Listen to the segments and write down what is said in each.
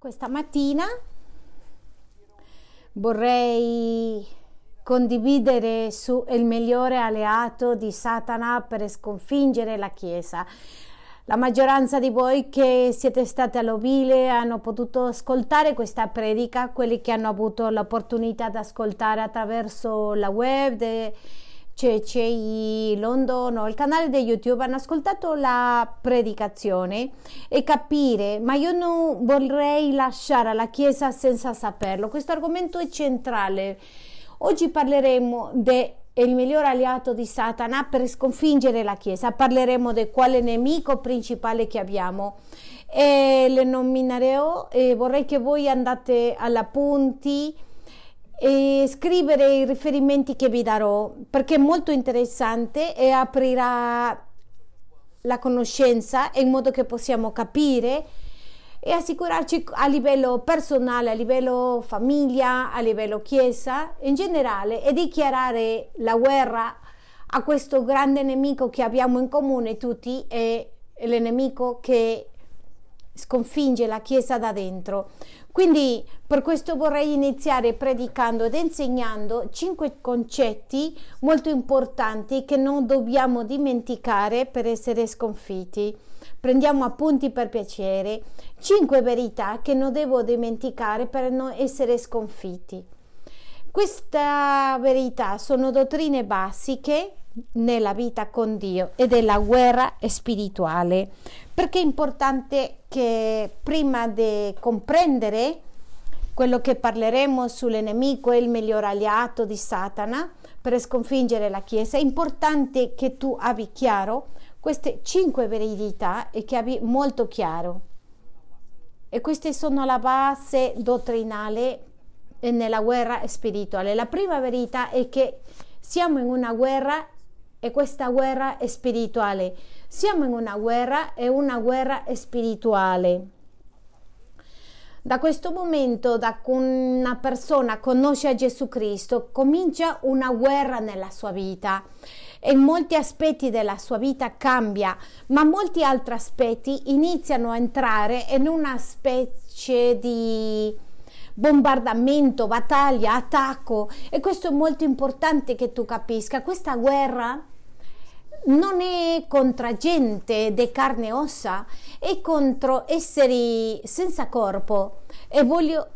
Questa mattina vorrei condividere su il migliore alleato di Satana per sconfiggere la Chiesa. La maggioranza di voi che siete stati all'ovile hanno potuto ascoltare questa predica, quelli che hanno avuto l'opportunità di ascoltare attraverso la web. De, CCI London o il canale di YouTube hanno ascoltato la predicazione e capire, ma io non vorrei lasciare la Chiesa senza saperlo. Questo argomento è centrale. Oggi parleremo del miglior alleato di Satana per sconfiggere la Chiesa. Parleremo di quale nemico principale che abbiamo. E le nominerò e vorrei che voi andate alla punti e scrivere i riferimenti che vi darò perché è molto interessante e aprirà la conoscenza in modo che possiamo capire e assicurarci a livello personale, a livello famiglia, a livello chiesa in generale e dichiarare la guerra a questo grande nemico che abbiamo in comune tutti e l'enemico che sconfigge la chiesa da dentro. Quindi per questo vorrei iniziare predicando ed insegnando cinque concetti molto importanti che non dobbiamo dimenticare per essere sconfitti. Prendiamo appunti per piacere, cinque verità che non devo dimenticare per non essere sconfitti. Queste verità sono dottrine basiche nella vita con Dio e della guerra spirituale. Perché è importante che prima di comprendere quello che parleremo sull'enemico e il miglior alleato di Satana per sconfiggere la Chiesa, è importante che tu abbia chiaro queste cinque verità e che abbia molto chiaro. E queste sono la base dottrinale nella guerra spirituale. La prima verità è che siamo in una guerra e questa guerra è spirituale. Siamo in una guerra e una guerra spirituale. Da questo momento, da una persona conosce Gesù Cristo, comincia una guerra nella sua vita e molti aspetti della sua vita cambia, ma molti altri aspetti iniziano a entrare in una specie di bombardamento, battaglia, attacco e questo è molto importante che tu capisca. Questa guerra non è contro gente di carne e ossa, è contro esseri senza corpo. E voglio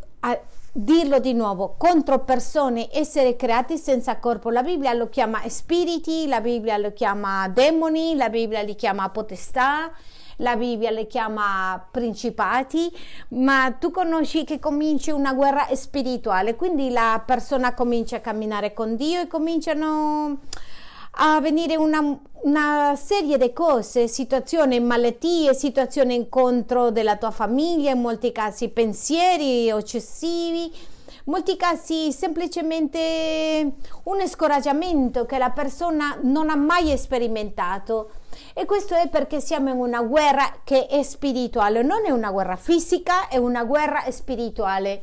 dirlo di nuovo, contro persone, esseri creati senza corpo. La Bibbia lo chiama spiriti, la Bibbia lo chiama demoni, la Bibbia li chiama potestà, la Bibbia le chiama principati, ma tu conosci che comincia una guerra spirituale, quindi la persona comincia a camminare con Dio e cominciano a venire una, una serie di cose, situazioni, malattie, situazioni incontro della tua famiglia, in molti casi pensieri eccessivi, in molti casi semplicemente un scoraggiamento che la persona non ha mai sperimentato. E questo è perché siamo in una guerra che è spirituale, non è una guerra fisica, è una guerra spirituale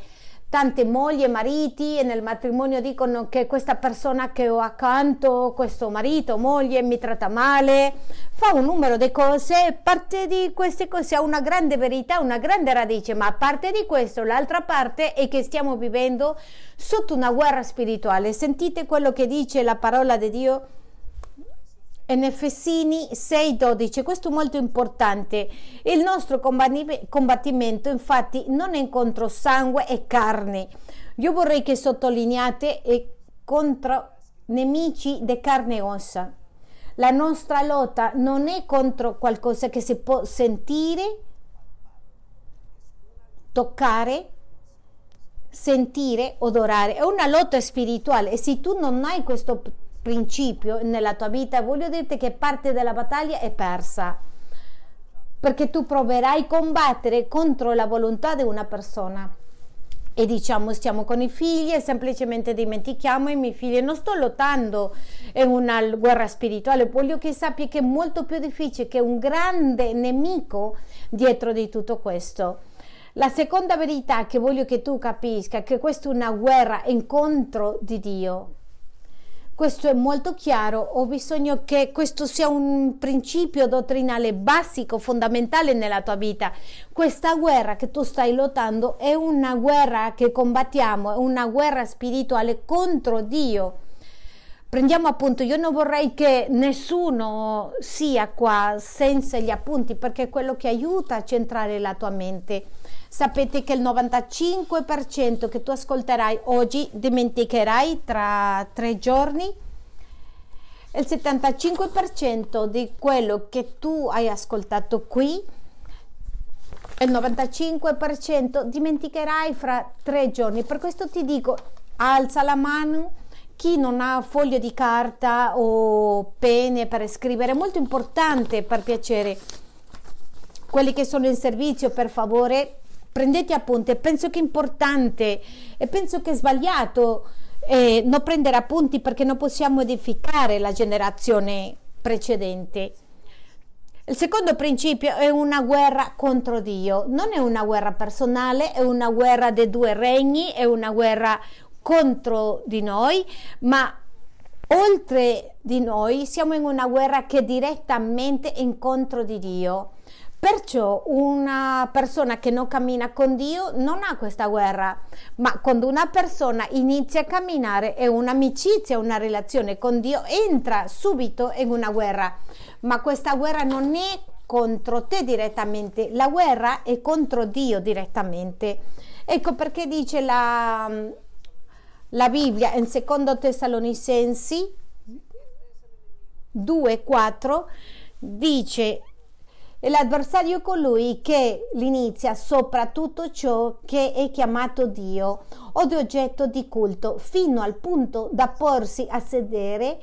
tante mogli e mariti e nel matrimonio dicono che questa persona che ho accanto, questo marito, moglie, mi tratta male, fa un numero di cose, parte di queste cose ha una grande verità, una grande radice, ma a parte di questo l'altra parte è che stiamo vivendo sotto una guerra spirituale. Sentite quello che dice la parola di Dio in Efesini 6:12, questo è molto importante. Il nostro combattimento infatti non è contro sangue e carne. Io vorrei che sottolineate è contro nemici di carne e ossa. La nostra lotta non è contro qualcosa che si può sentire, toccare, sentire, odorare. È una lotta spirituale e se tu non hai questo principio nella tua vita, voglio dirti che parte della battaglia è persa. Perché tu proverai a combattere contro la volontà di una persona. E diciamo stiamo con i figli e semplicemente dimentichiamo i miei figli. Non sto lottando in una guerra spirituale, voglio che sappi che è molto più difficile, che un grande nemico dietro di tutto questo. La seconda verità che voglio che tu capisca è che questa è una guerra incontro di Dio questo è molto chiaro, ho bisogno che questo sia un principio dottrinale basico, fondamentale nella tua vita. Questa guerra che tu stai lottando è una guerra che combattiamo, è una guerra spirituale contro Dio. Prendiamo appunto, io non vorrei che nessuno sia qua senza gli appunti perché è quello che aiuta a centrare la tua mente. Sapete che il 95% che tu ascolterai oggi dimenticherai tra tre giorni? Il 75% di quello che tu hai ascoltato qui il 95% dimenticherai fra tre giorni. Per questo ti dico, alza la mano chi non ha foglio di carta o penne per scrivere, è molto importante per piacere. Quelli che sono in servizio, per favore, prendete appunti. Penso che è importante e penso che è sbagliato eh, non prendere appunti perché non possiamo edificare la generazione precedente. Il secondo principio è una guerra contro Dio, non è una guerra personale, è una guerra dei due regni, è una guerra contro di noi, ma oltre di noi siamo in una guerra che è direttamente incontro di Dio. Perciò una persona che non cammina con Dio non ha questa guerra, ma quando una persona inizia a camminare è un'amicizia, una relazione con Dio, entra subito in una guerra, ma questa guerra non è contro te direttamente, la guerra è contro Dio direttamente. Ecco perché dice la, la Bibbia in secondo Tessalonicensi 2:4 dice l'avversario è colui che l'inizia sopra tutto ciò che è chiamato Dio o di oggetto di culto fino al punto da porsi a sedere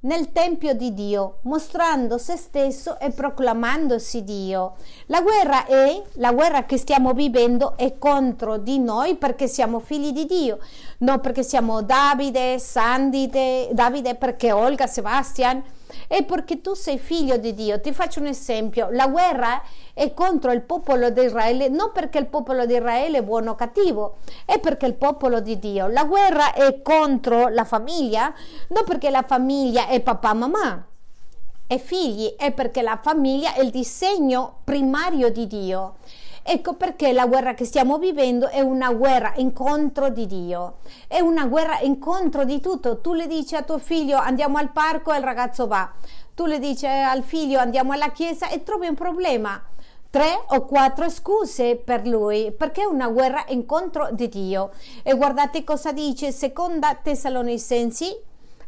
nel Tempio di Dio, mostrando se stesso e proclamandosi Dio. La guerra è, la guerra che stiamo vivendo è contro di noi perché siamo figli di Dio, non perché siamo Davide, Sandite, Davide perché Olga, Sebastian, è perché tu sei figlio di Dio. Ti faccio un esempio, la guerra è contro il popolo di Israele, non perché il popolo di Israele è buono o cattivo, è perché il popolo di Dio. La guerra è contro la famiglia, non perché la famiglia è papà mamma e figli, è perché la famiglia è il disegno primario di Dio. Ecco perché la guerra che stiamo vivendo è una guerra incontro di Dio, è una guerra incontro di tutto. Tu le dici a tuo figlio andiamo al parco e il ragazzo va, tu le dici al figlio andiamo alla chiesa e trovi un problema. Tre o quattro scuse per lui perché è una guerra incontro di Dio. E guardate cosa dice seconda Tessalonicensi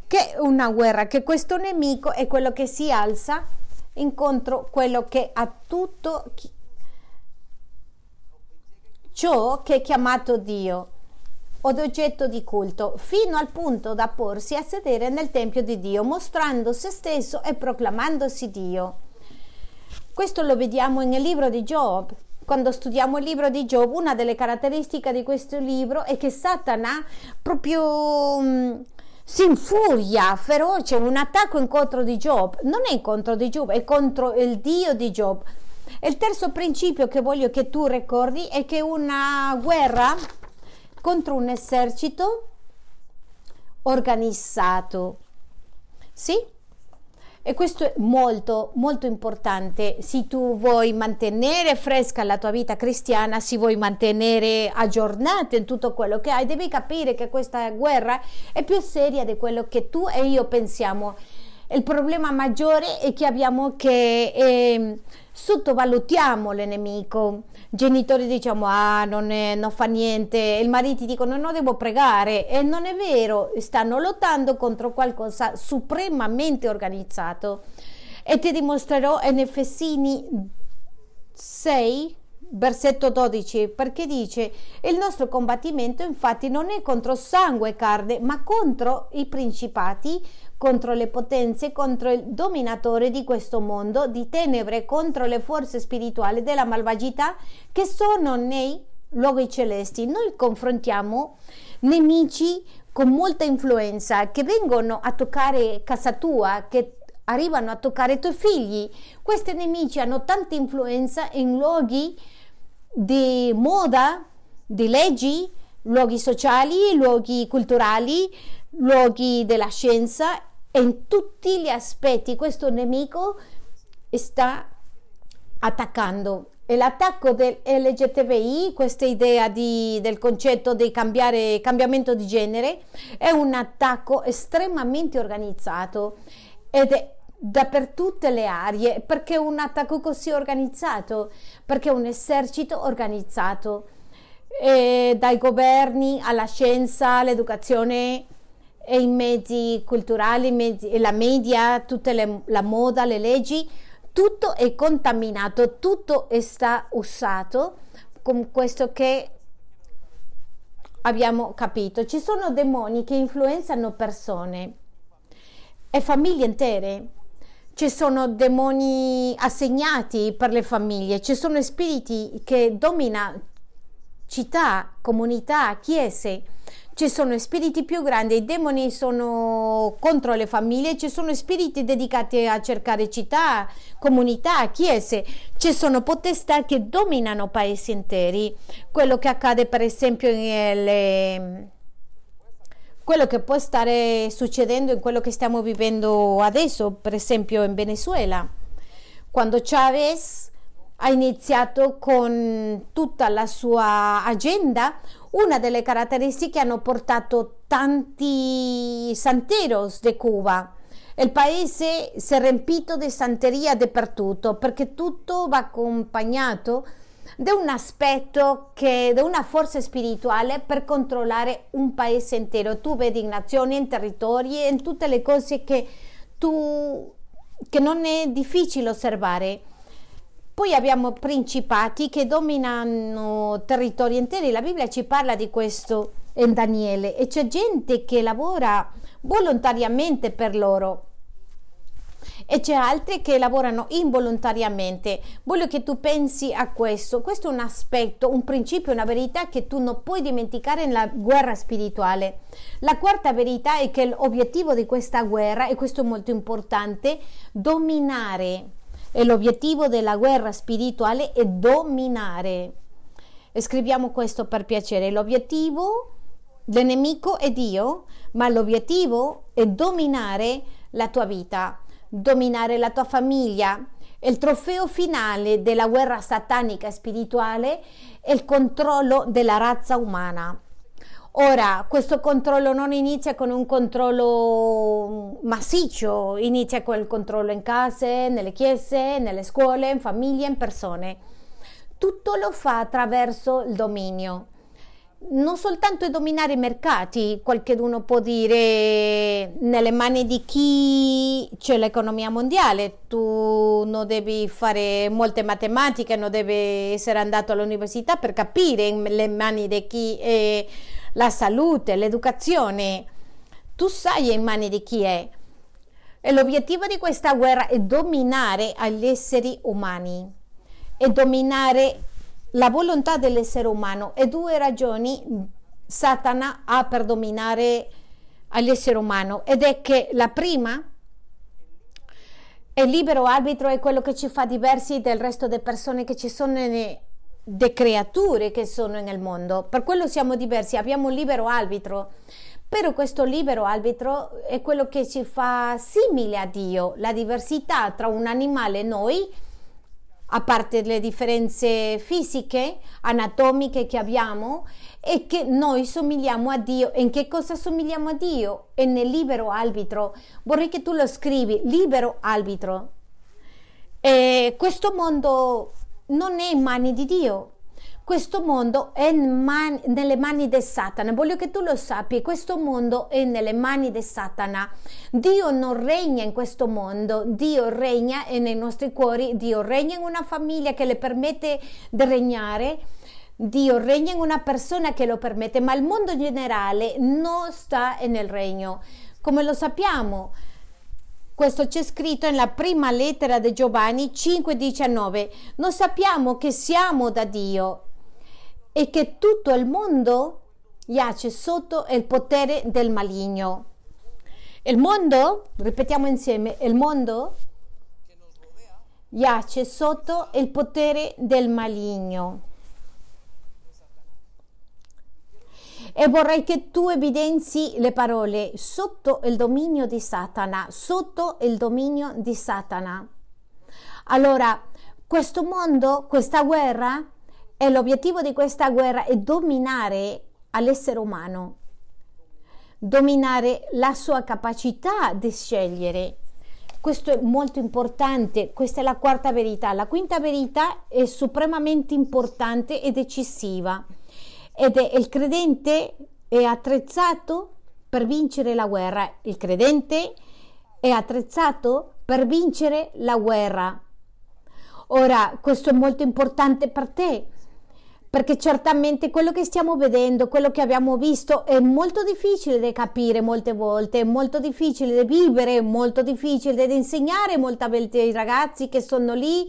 che è una guerra, che questo nemico è quello che si alza incontro quello che ha tutto ciò che è chiamato Dio o d'oggetto di culto, fino al punto da porsi a sedere nel Tempio di Dio, mostrando se stesso e proclamandosi Dio. Questo lo vediamo nel libro di Job. Quando studiamo il libro di Job, una delle caratteristiche di questo libro è che Satana proprio um, si infuria feroce, un attacco incontro di Job. Non è incontro di Job, è contro il Dio di Job il terzo principio che voglio che tu ricordi è che una guerra contro un esercito organizzato. Sì? E questo è molto, molto importante. Se tu vuoi mantenere fresca la tua vita cristiana, se vuoi mantenere aggiornata in tutto quello che hai, devi capire che questa guerra è più seria di quello che tu e io pensiamo. Il problema maggiore è che abbiamo che eh, sottovalutiamo il nemico. Genitori diciamo ah non, è, non fa niente, il marito dicono no devo pregare e non è vero, stanno lottando contro qualcosa supremamente organizzato. E ti dimostrerò in Efesini 6 versetto 12 perché dice il nostro combattimento infatti non è contro sangue e carne ma contro i principati contro le potenze, contro il dominatore di questo mondo di tenebre, contro le forze spirituali della malvagità che sono nei luoghi celesti. Noi confrontiamo nemici con molta influenza che vengono a toccare casa tua, che arrivano a toccare i tuoi figli. Questi nemici hanno tanta influenza in luoghi di moda, di leggi, luoghi sociali, luoghi culturali, luoghi della scienza e in tutti gli aspetti questo nemico sta attaccando. E l'attacco del LGTBI, questa idea di, del concetto di cambiare, cambiamento di genere, è un attacco estremamente organizzato ed è da per tutte le aree perché un attacco così organizzato, perché un esercito organizzato eh, dai governi alla scienza, all'educazione e i mezzi culturali, i mezzi, la media, tutta la moda, le leggi, tutto è contaminato, tutto è sta usato con questo che abbiamo capito. Ci sono demoni che influenzano persone e famiglie intere. Ci sono demoni assegnati per le famiglie, ci sono spiriti che dominano città, comunità, chiese. Ci sono spiriti più grandi, i demoni sono contro le famiglie, ci sono spiriti dedicati a cercare città, comunità, chiese, ci sono potestà che dominano paesi interi. Quello che accade per esempio nelle quello che può stare succedendo in quello che stiamo vivendo adesso, per esempio in Venezuela, quando Chavez ha iniziato con tutta la sua agenda, una delle caratteristiche hanno portato tanti santeros di Cuba. Il paese si è riempito di santeria dappertutto perché tutto va accompagnato da un aspetto che, da una forza spirituale per controllare un paese intero. Tu vedi in nazioni, in territori, in tutte le cose che, tu, che non è difficile osservare. Poi abbiamo principati che dominano territori interi. La Bibbia ci parla di questo in Daniele e c'è gente che lavora volontariamente per loro e c'è altri che lavorano involontariamente. Voglio che tu pensi a questo. Questo è un aspetto, un principio, una verità che tu non puoi dimenticare nella guerra spirituale. La quarta verità è che l'obiettivo di questa guerra, e questo è molto importante, dominare. E l'obiettivo della guerra spirituale è dominare. Scriviamo questo per piacere. L'obiettivo del nemico è Dio, ma l'obiettivo è dominare la tua vita dominare la tua famiglia. Il trofeo finale della guerra satanica spirituale è il controllo della razza umana. Ora, questo controllo non inizia con un controllo massiccio, inizia con il controllo in case, nelle chiese, nelle scuole, in famiglie, in persone. Tutto lo fa attraverso il dominio non soltanto dominare i mercati, qualcuno può dire nelle mani di chi c'è l'economia mondiale, tu non devi fare molte matematiche, non devi essere andato all'università per capire nelle mani di chi è la salute, l'educazione, tu sai in mani di chi è. E l'obiettivo di questa guerra è dominare agli esseri umani. E dominare la volontà dell'essere umano. E due ragioni Satana ha per dominare all'essere umano. Ed è che la prima è libero arbitro è quello che ci fa diversi del resto delle persone che ci sono nelle creature che sono nel mondo per quello siamo diversi abbiamo un libero arbitro però questo libero arbitro è quello che ci fa simile a Dio la diversità tra un animale e noi a parte le differenze fisiche, anatomiche che abbiamo, e che noi somigliamo a Dio. E in che cosa somigliamo a Dio? E nel libero arbitro. Vorrei che tu lo scrivi, libero arbitro. E questo mondo non è in mani di Dio, questo mondo è man- nelle mani di Satana. Voglio che tu lo sappi, questo mondo è nelle mani di Satana. Dio non regna in questo mondo, Dio regna nei nostri cuori, Dio regna in una famiglia che le permette di regnare. Dio regna in una persona che lo permette, ma il mondo generale non sta nel regno. Come lo sappiamo? Questo c'è scritto nella prima lettera di Giovanni 5:19. Noi sappiamo che siamo da Dio e che tutto il mondo giace sotto il potere del maligno. Il mondo, ripetiamo insieme, il mondo giace sotto il potere del maligno. E vorrei che tu evidenzi le parole sotto il dominio di Satana, sotto il dominio di Satana. Allora, questo mondo, questa guerra, e l'obiettivo di questa guerra è dominare all'essere umano, dominare la sua capacità di scegliere. Questo è molto importante, questa è la quarta verità. La quinta verità è supremamente importante e decisiva ed è il credente è attrezzato per vincere la guerra. Il credente è attrezzato per vincere la guerra. Ora, questo è molto importante per te, perché certamente quello che stiamo vedendo, quello che abbiamo visto è molto difficile da capire molte volte, è molto difficile da vivere, è molto difficile da insegnare molte volte ai ragazzi che sono lì,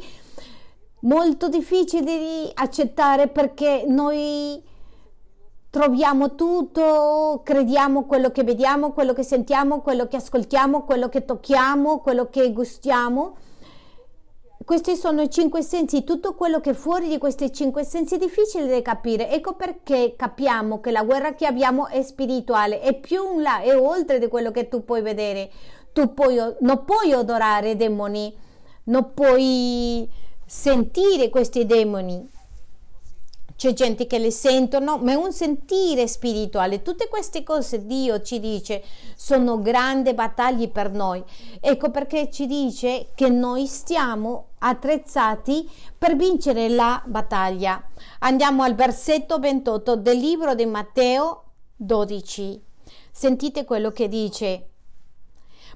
molto difficile di accettare perché noi troviamo tutto, crediamo quello che vediamo, quello che sentiamo, quello che ascoltiamo, quello che tocchiamo, quello che gustiamo. Questi sono i cinque sensi, tutto quello che è fuori di questi cinque sensi è difficile da capire. Ecco perché capiamo che la guerra che abbiamo è spirituale, è più in là, è oltre di quello che tu puoi vedere. Tu puoi, non puoi odorare demoni, non puoi sentire questi demoni c'è gente che le sentono, ma è un sentire spirituale. Tutte queste cose Dio ci dice sono grandi battaglie per noi. Ecco perché ci dice che noi stiamo attrezzati per vincere la battaglia. Andiamo al versetto 28 del libro di Matteo 12. Sentite quello che dice.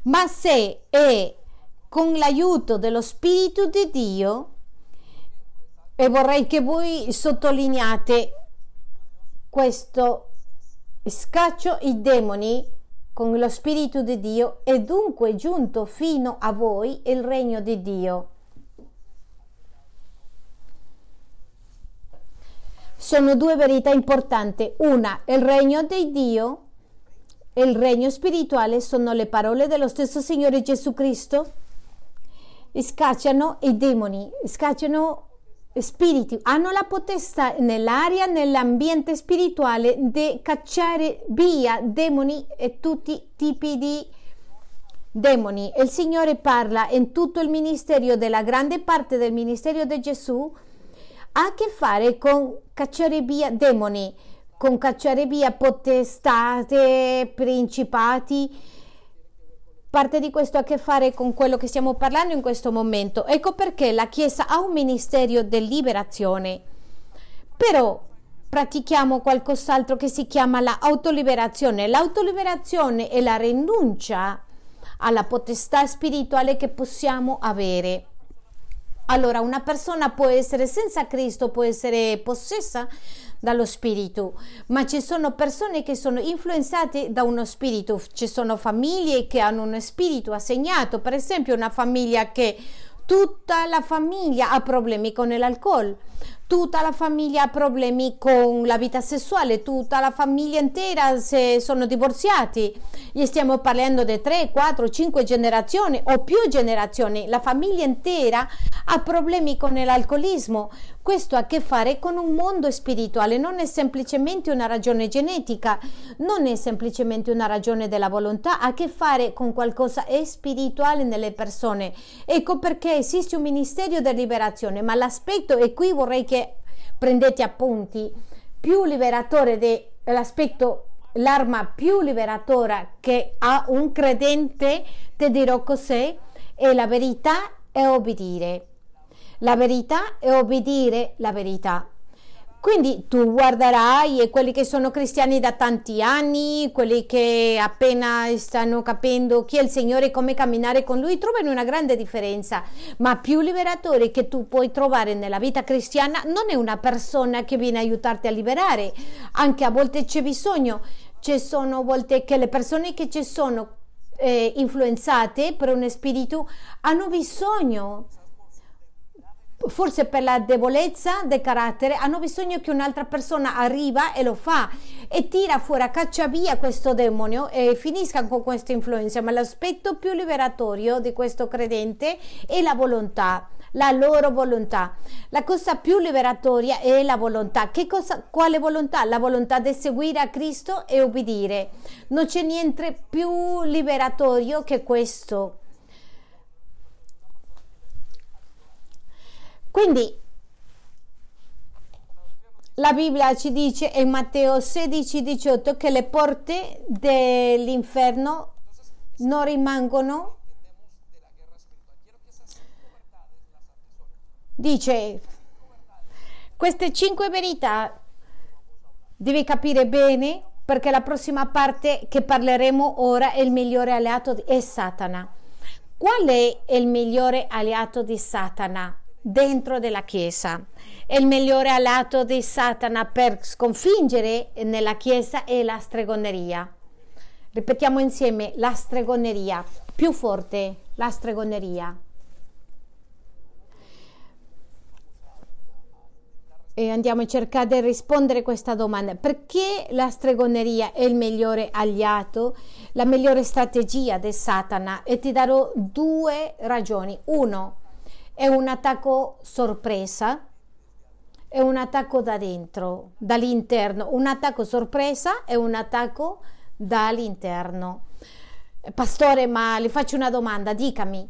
Ma se è con l'aiuto dello Spirito di Dio, e vorrei che voi sottolineate questo scaccio i demoni con lo Spirito di Dio e dunque giunto fino a voi il regno di Dio. Sono due verità importanti. Una, il regno di Dio e il regno spirituale sono le parole dello stesso Signore Gesù Cristo. Scacciano i demoni, scacciano spiriti hanno la potestà nell'aria, nell'ambiente spirituale di cacciare via demoni e tutti i tipi di demoni. Il Signore parla in tutto il ministero della grande parte del ministero di Gesù ha a che fare con cacciare via demoni, con cacciare via potestate, principati, Parte di questo ha a che fare con quello che stiamo parlando in questo momento. Ecco perché la Chiesa ha un ministero di liberazione. Però pratichiamo qualcos'altro che si chiama l'autoliberazione. L'autoliberazione è la rinuncia alla potestà spirituale che possiamo avere. Allora, una persona può essere senza Cristo, può essere possessa dallo spirito, ma ci sono persone che sono influenzate da uno spirito, ci sono famiglie che hanno uno spirito assegnato, per esempio una famiglia che tutta la famiglia ha problemi con l'alcol, tutta la famiglia ha problemi con la vita sessuale, tutta la famiglia intera se sono divorziati. E stiamo parlando di 3, 4, 5 generazioni o più generazioni. La famiglia intera ha problemi con l'alcolismo. Questo ha a che fare con un mondo spirituale, non è semplicemente una ragione genetica, non è semplicemente una ragione della volontà, ha a che fare con qualcosa spirituale nelle persone. Ecco perché esiste un ministero di liberazione, ma l'aspetto, e qui vorrei che prendete appunti, più liberatore dell'aspetto l'arma più liberatora che ha un credente, ti dirò cos'è, è la verità e obbedire. La verità è obbedire la verità. Quindi tu guarderai e quelli che sono cristiani da tanti anni, quelli che appena stanno capendo chi è il Signore e come camminare con Lui, trovano una grande differenza. Ma più liberatore che tu puoi trovare nella vita cristiana non è una persona che viene a aiutarti a liberare, anche a volte c'è bisogno. Ci sono volte che le persone che ci sono eh, influenzate per un spirito hanno bisogno forse per la debolezza del carattere, hanno bisogno che un'altra persona arriva e lo fa e tira fuori, caccia via questo demonio e finisca con questa influenza. Ma l'aspetto più liberatorio di questo credente è la volontà la loro volontà. La cosa più liberatoria è la volontà. Che cosa, quale volontà? La volontà di seguire a Cristo e obbedire. Non c'è niente più liberatorio che questo. Quindi la Bibbia ci dice in Matteo 16, 18 che le porte dell'inferno non rimangono. Dice queste cinque verità devi capire bene perché la prossima parte che parleremo ora è il migliore alleato è Satana. Qual è il migliore alleato di Satana? Dentro della Chiesa. E il migliore alleato di Satana per sconfiggere nella Chiesa è la stregoneria. Ripetiamo insieme la stregoneria, più forte la stregoneria. E andiamo a cercare di rispondere a questa domanda. Perché la stregoneria è il migliore alleato, la migliore strategia di Satana? E ti darò due ragioni. Uno, è un attacco sorpresa, è un attacco da dentro, dall'interno, un attacco sorpresa è un attacco dall'interno. Pastore, ma le faccio una domanda, dicami.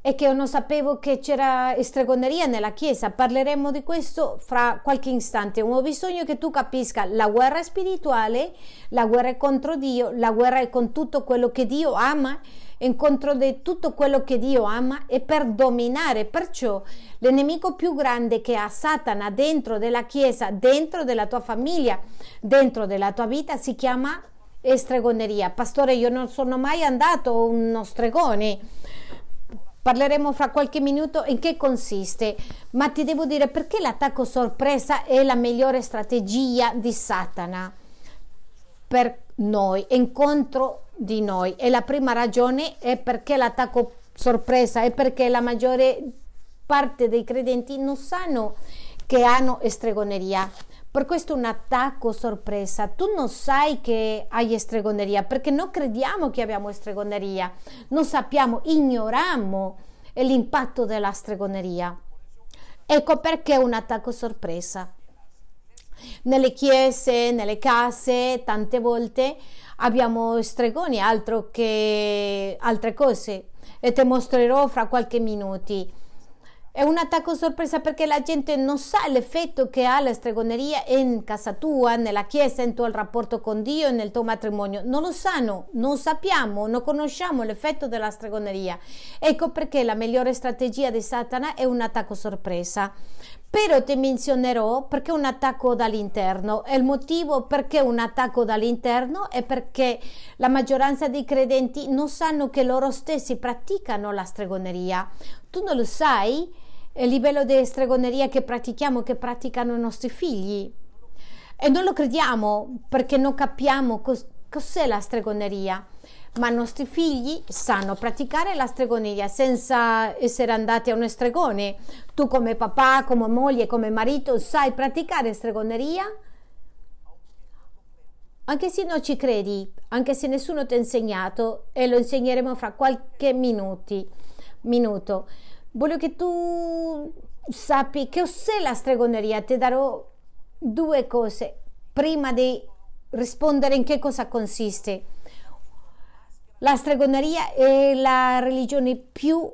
È che io non sapevo che c'era stregoneria nella Chiesa. Parleremo di questo fra qualche istante. Ho bisogno che tu capisca la guerra spirituale, la guerra è contro Dio, la guerra è con tutto quello che Dio ama incontro di tutto quello che Dio ama e per dominare. Perciò l'enemico più grande che ha Satana dentro della Chiesa, dentro della tua famiglia, dentro della tua vita si chiama stregoneria. Pastore, io non sono mai andato uno stregone. Parleremo fra qualche minuto in che consiste, ma ti devo dire perché l'attacco sorpresa è la migliore strategia di Satana per noi, incontro di noi. E la prima ragione è perché l'attacco sorpresa è perché la maggiore parte dei credenti non sanno che hanno stregoneria per questo un attacco sorpresa. Tu non sai che hai stregoneria perché non crediamo che abbiamo stregoneria non sappiamo ignoriamo l'impatto della stregoneria. Ecco perché un attacco sorpresa. Nelle chiese, nelle case, tante volte abbiamo stregoni, altro che altre cose e ti mostrerò fra qualche minuto. È un attacco sorpresa perché la gente non sa l'effetto che ha la stregoneria in casa tua, nella chiesa, in tuo rapporto con Dio, nel tuo matrimonio. Non lo sanno, non sappiamo, non conosciamo l'effetto della stregoneria. Ecco perché la migliore strategia di Satana è un attacco sorpresa però ti menzionerò perché un attacco dall'interno e il motivo perché un attacco dall'interno è perché la maggioranza dei credenti non sanno che loro stessi praticano la stregoneria. Tu non lo sai? Il livello di stregoneria che pratichiamo, che praticano i nostri figli. E non lo crediamo perché non capiamo cos- cos'è la stregoneria ma i nostri figli sanno praticare la stregoneria senza essere andati a uno stregone. Tu come papà, come moglie, come marito sai praticare stregoneria? Anche se non ci credi, anche se nessuno ti ha insegnato e lo insegneremo fra qualche minuti, minuto. Voglio che tu sappi che cos'è la stregoneria. Ti darò due cose prima di rispondere in che cosa consiste. La stregoneria è la religione più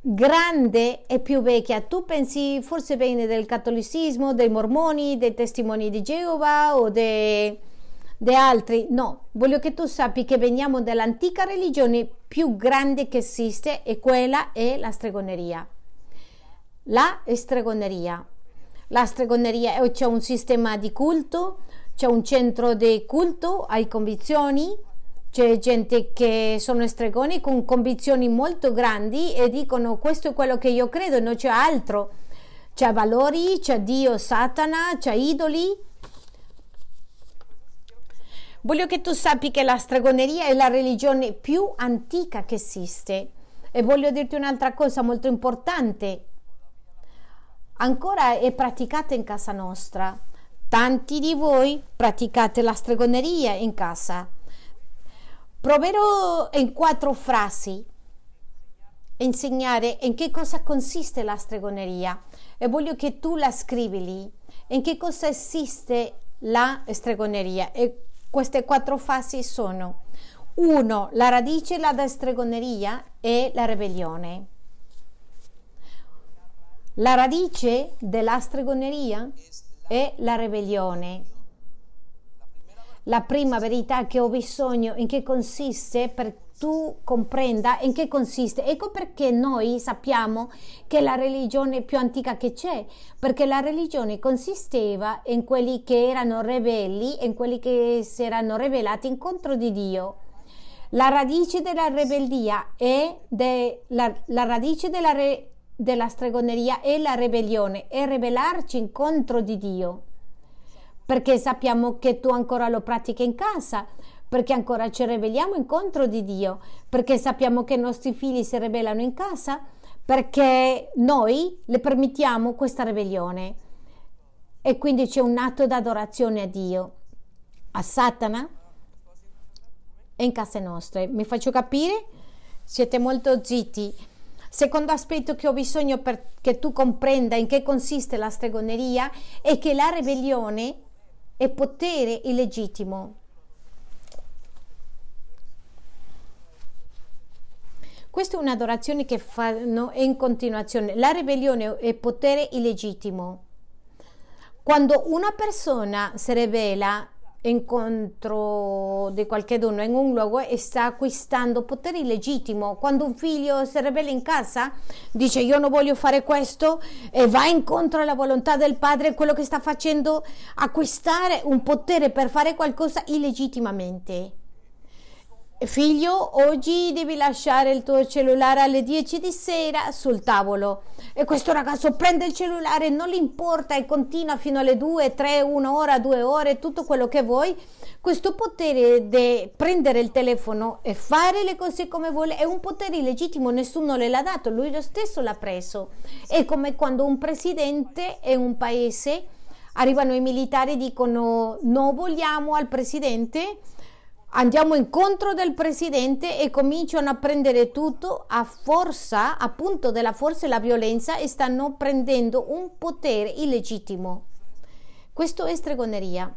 grande e più vecchia. Tu pensi forse viene del cattolicismo, dei mormoni, dei testimoni di Geova o di altri? No, voglio che tu sappi che veniamo dall'antica religione più grande che esiste e quella è la stregoneria. La stregoneria. La stregoneria c'è un sistema di culto, c'è un centro di culto, hai convinzioni, c'è gente che sono stregoni con convinzioni molto grandi e dicono questo è quello che io credo, non c'è altro. C'è valori, c'è Dio, Satana, c'è idoli. Voglio che tu sappi che la stregoneria è la religione più antica che esiste. E voglio dirti un'altra cosa molto importante. ancora è praticata in casa nostra. Tanti di voi praticate la stregoneria in casa. Proverò in quattro frasi insegnare in che cosa consiste la stregoneria e voglio che tu la scrivi lì. In che cosa esiste la stregoneria? E queste quattro fasi sono 1. La radice della stregoneria è la ribellione. La radice della stregoneria è la ribellione. La prima verità che ho bisogno in che consiste per tu comprenda in che consiste. Ecco perché noi sappiamo che la religione più antica che c'è, perché la religione consisteva in quelli che erano ribelli, in quelli che si erano rebellati contro di Dio. La radice della ribellia è de, la, la radice della re, della stregoneria è la ribellione, è ribellarci contro di Dio. Perché sappiamo che tu ancora lo pratichi in casa, perché ancora ci ribelliamo contro di Dio, perché sappiamo che i nostri figli si ribellano in casa, perché noi le permettiamo questa ribellione. E quindi c'è un atto d'adorazione a Dio, a Satana e in case nostre. Mi faccio capire? Siete molto zitti. Secondo aspetto che ho bisogno perché tu comprenda in che consiste la stregoneria è che la ribellione è potere illegittimo. Questa è un'adorazione che fanno in continuazione. La ribellione è potere illegittimo. Quando una persona si ribella incontro di qualche dono in un luogo e sta acquistando potere illegittimo. Quando un figlio si ribella in casa, dice io non voglio fare questo e va incontro alla volontà del padre, quello che sta facendo acquistare un potere per fare qualcosa illegittimamente. Figlio, oggi devi lasciare il tuo cellulare alle 10 di sera sul tavolo. E questo ragazzo prende il cellulare, non gli importa e continua fino alle 2, 3, 1 ora, 2 ore, tutto quello che vuoi. Questo potere di prendere il telefono e fare le cose come vuole è un potere illegittimo, nessuno le l'ha dato, lui lo stesso l'ha preso. È come quando un presidente e un paese arrivano i militari e dicono no vogliamo al presidente andiamo incontro del presidente e cominciano a prendere tutto a forza, appunto della forza e la violenza e stanno prendendo un potere illegittimo. Questo è stregoneria.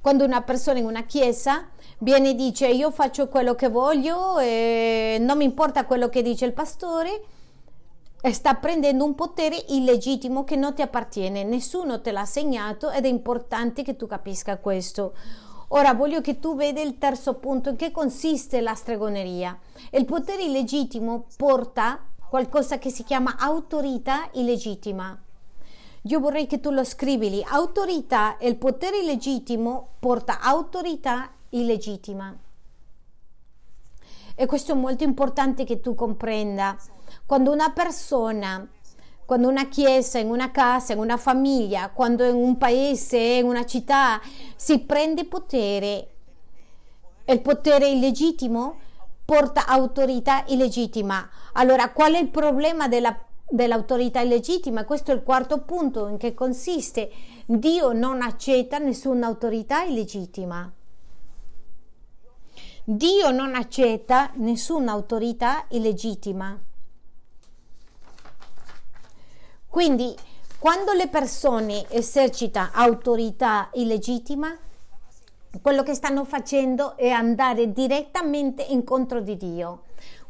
Quando una persona in una chiesa viene e dice io faccio quello che voglio e non mi importa quello che dice il pastore, sta prendendo un potere illegittimo che non ti appartiene, nessuno te l'ha segnato ed è importante che tu capisca questo. Ora voglio che tu veda il terzo punto in che consiste la stregoneria. Il potere illegittimo porta qualcosa che si chiama autorità illegittima. Io vorrei che tu lo scrivi. Autorità e il potere illegittimo porta autorità illegittima. E questo è molto importante che tu comprenda. Quando una persona quando una chiesa, in una casa, in una famiglia, quando in un paese, in una città si prende potere, il potere illegittimo porta autorità illegittima. Allora, qual è il problema della, dell'autorità illegittima? Questo è il quarto punto in che consiste. Dio non accetta nessuna autorità illegittima. Dio non accetta nessuna autorità illegittima. Quindi quando le persone esercitano autorità illegittima, quello che stanno facendo è andare direttamente incontro di Dio.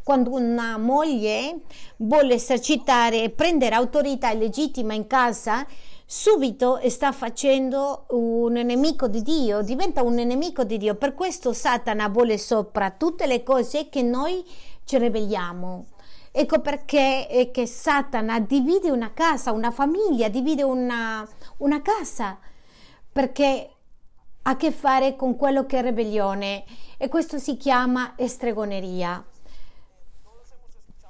Quando una moglie vuole esercitare e prendere autorità illegittima in casa, subito sta facendo un nemico di Dio, diventa un nemico di Dio. Per questo Satana vuole sopra tutte le cose che noi ci ribelliamo. Ecco perché è che Satana divide una casa, una famiglia, divide una, una casa, perché ha a che fare con quello che è ribellione e questo si chiama stregoneria.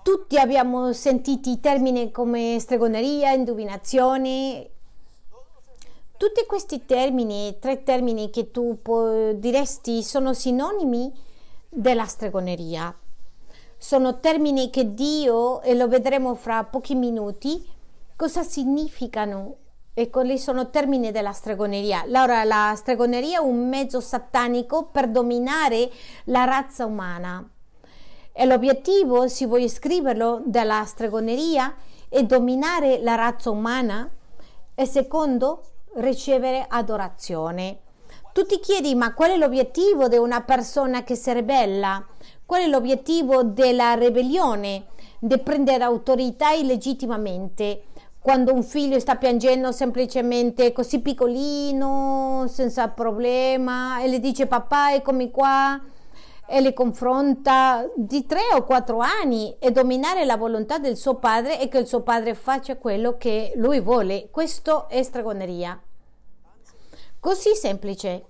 Tutti abbiamo sentito termini come stregoneria, indovinazione. Tutti questi termini, tre termini che tu diresti, sono sinonimi della stregoneria sono termini che Dio, e lo vedremo fra pochi minuti, Cosa significano e quali sono termini della stregoneria? Allora, la stregoneria è un mezzo satanico per dominare la razza umana. E l'obiettivo, se vuoi scriverlo, della stregoneria è dominare la razza umana e secondo, ricevere adorazione. Tu ti chiedi, ma qual è l'obiettivo di una persona che si ribella? Qual è l'obiettivo della ribellione? Di prendere autorità illegittimamente quando un figlio sta piangendo semplicemente così piccolino, senza problema, e le dice papà eccomi qua, e le confronta di tre o quattro anni e dominare la volontà del suo padre e che il suo padre faccia quello che lui vuole. Questo è stregoneria. Così semplice.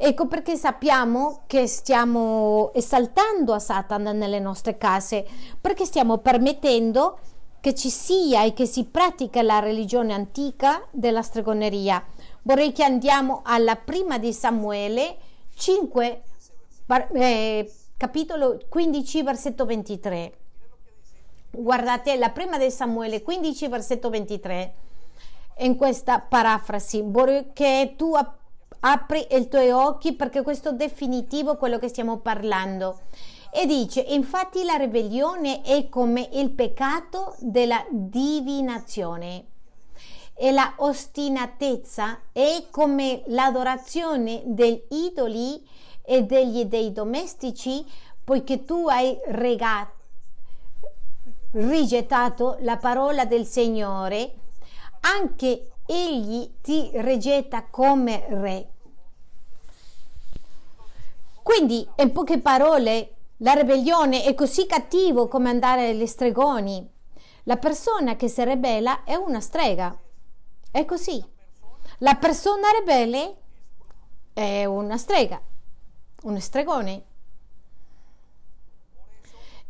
Ecco perché sappiamo che stiamo esaltando a Satana nelle nostre case, perché stiamo permettendo che ci sia e che si pratica la religione antica della stregoneria. Vorrei che andiamo alla prima di Samuele 5, eh, capitolo 15, versetto 23. Guardate la prima di Samuele 15, versetto 23. In questa parafrasi vorrei che tu apri i tuoi occhi perché questo è definitivo quello che stiamo parlando. E dice infatti la ribellione è come il peccato della divinazione e la ostinatezza è come l'adorazione degli idoli e degli dei domestici poiché tu hai regato, rigettato la parola del Signore anche egli ti rigetta come re quindi in poche parole la ribellione è così cattivo come andare agli stregoni. La persona che si ribella è una strega. È così. La persona ribelle è una strega, un stregone.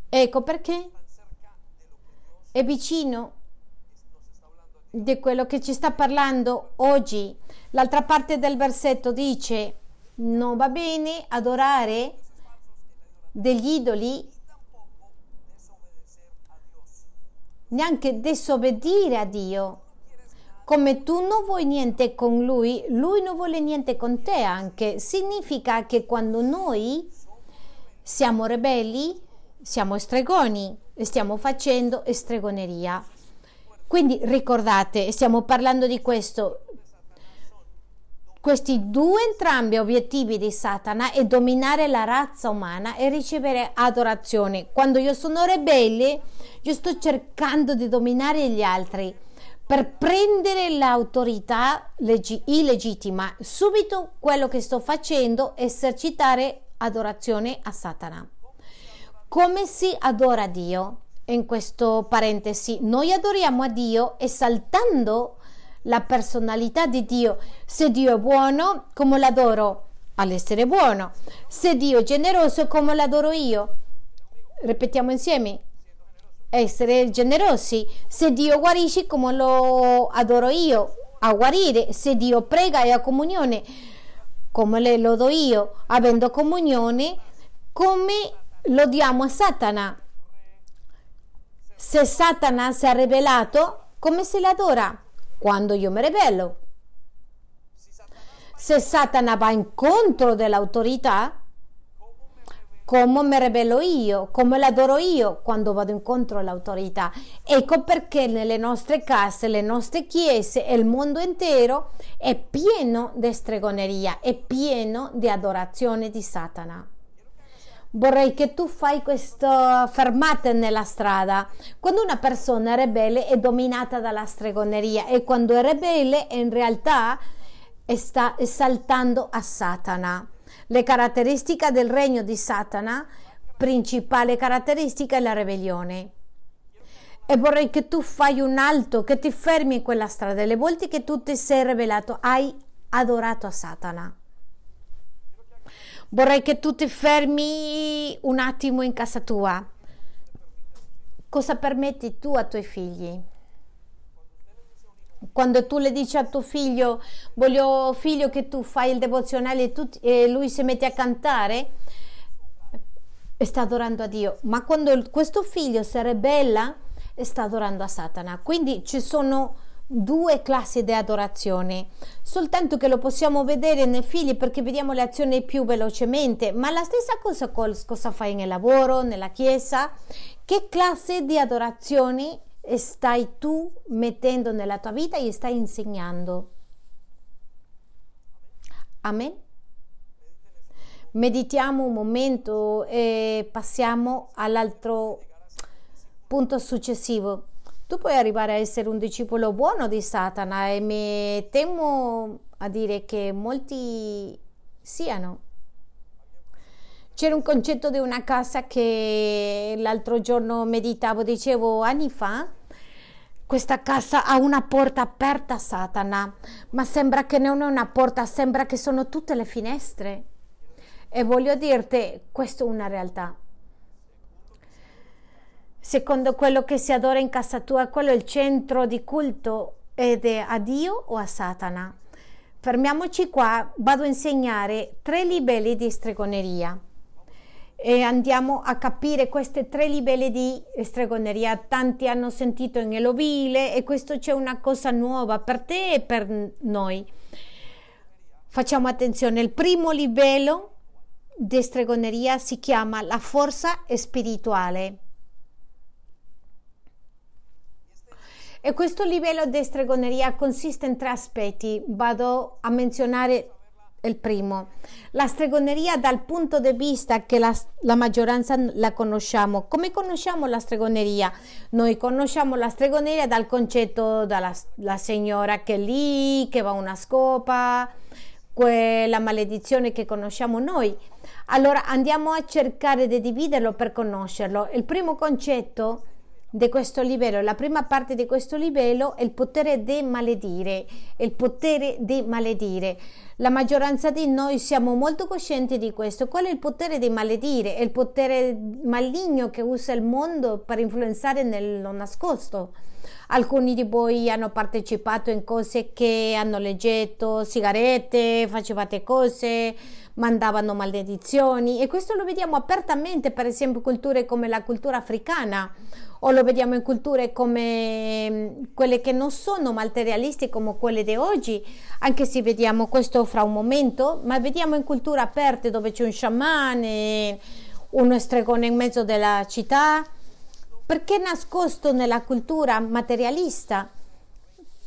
Ecco perché è vicino di quello che ci sta parlando oggi. L'altra parte del versetto dice non va bene adorare degli idoli, neanche disobbedire a Dio. Come tu non vuoi niente con lui, lui non vuole niente con te anche. Significa che quando noi siamo ribelli, siamo stregoni e stiamo facendo stregoneria. Quindi ricordate, stiamo parlando di questo, questi due entrambi obiettivi di Satana è dominare la razza umana e ricevere adorazione. Quando io sono ribelle, io sto cercando di dominare gli altri per prendere l'autorità leggi- illegittima. Subito quello che sto facendo è esercitare adorazione a Satana. Come si adora Dio? In questo parentesi, noi adoriamo a Dio esaltando la personalità di Dio. Se Dio è buono, come l'adoro? All'essere buono. Se Dio è generoso, come l'adoro io? Ripetiamo insieme. Essere generosi. Se Dio guarisce, come lo adoro io? A guarire. Se Dio prega e ha comunione, come le lo do io? Avendo comunione, come lo diamo a Satana? Se Satana si è rivelato, come se l'adora? quando io mi ribello. Se Satana va incontro dell'autorità, come mi ribello io, come l'adoro io quando vado incontro all'autorità. Ecco perché nelle nostre case, le nostre chiese e il mondo intero è pieno di stregoneria, è pieno di adorazione di Satana vorrei che tu fai queste fermate nella strada. Quando una persona è ribelle è dominata dalla stregoneria e quando è ribelle in realtà sta esaltando a Satana. Le caratteristiche del regno di Satana, principale caratteristica è la ribellione. E vorrei che tu fai un alto, che ti fermi in quella strada. Le volte che tu ti sei rivelato, hai adorato a Satana. Vorrei che tu ti fermi un attimo in casa tua. Cosa permetti tu ai tuoi figli? Quando tu le dici a tuo figlio, voglio figlio che tu fai il devozionale e, tu, e lui si mette a cantare, sta adorando a Dio. Ma quando questo figlio si ribella sta adorando a Satana. Quindi ci sono due classi di adorazione, soltanto che lo possiamo vedere nei figli perché vediamo le azioni più velocemente, ma la stessa cosa cosa fai nel lavoro, nella chiesa, che classe di adorazione stai tu mettendo nella tua vita e stai insegnando. Amen. Meditiamo un momento e passiamo all'altro punto successivo. Tu puoi arrivare a essere un discepolo buono di Satana e mi temo a dire che molti siano. C'era un concetto di una casa che l'altro giorno meditavo, dicevo anni fa, questa casa ha una porta aperta a Satana, ma sembra che non è una porta, sembra che sono tutte le finestre. E voglio dirti, questa è una realtà secondo quello che si adora in casa tua, quello è il centro di culto ed è a Dio o a Satana. Fermiamoci qua, vado a insegnare tre livelli di stregoneria e andiamo a capire questi tre livelli di stregoneria. Tanti hanno sentito in Elovile e questo c'è una cosa nuova per te e per noi. Facciamo attenzione, il primo livello di stregoneria si chiama la forza spirituale. E questo livello di stregoneria consiste in tre aspetti. Vado a menzionare il primo. La stregoneria dal punto di vista che la, la, maggioranza la conosciamo. Come conosciamo la stregoneria? Noi conosciamo la stregoneria dal concetto della signora che è lì, che va una scopa, quella maledizione che conosciamo noi. Allora andiamo a cercare di dividerlo per conoscerlo. Il primo concetto di questo livello, la prima parte di questo livello è il potere di maledire, il potere di maledire. La maggioranza di noi siamo molto coscienti di questo. Qual è il potere di maledire? È il potere maligno che usa il mondo per influenzare nello nascosto. Alcuni di voi hanno partecipato in cose che hanno leggetto, sigarette, facevate cose, mandavano maledizioni e questo lo vediamo apertamente, per esempio, culture come la cultura africana o lo vediamo in culture come mm, quelle che non sono materialistiche come quelle di oggi, anche se vediamo questo fra un momento, ma vediamo in culture aperte dove c'è un sciamane, uno stregone in mezzo della città, perché nascosto nella cultura materialista,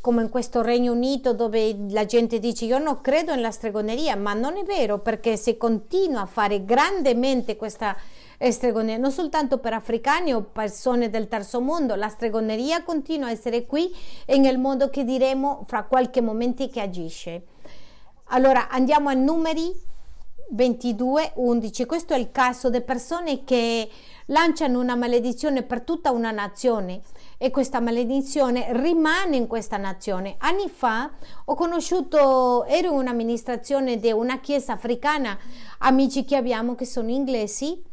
come in questo Regno Unito dove la gente dice io non credo nella stregoneria, ma non è vero perché se continua a fare grandemente questa stregoneria, non soltanto per africani o persone del terzo mondo, la stregoneria continua a essere qui e nel modo che diremo fra qualche momento che agisce. Allora andiamo a numeri 22, 11. Questo è il caso di persone che lanciano una maledizione per tutta una nazione e questa maledizione rimane in questa nazione. Anni fa ho conosciuto, ero in un'amministrazione di una chiesa africana, amici che abbiamo che sono inglesi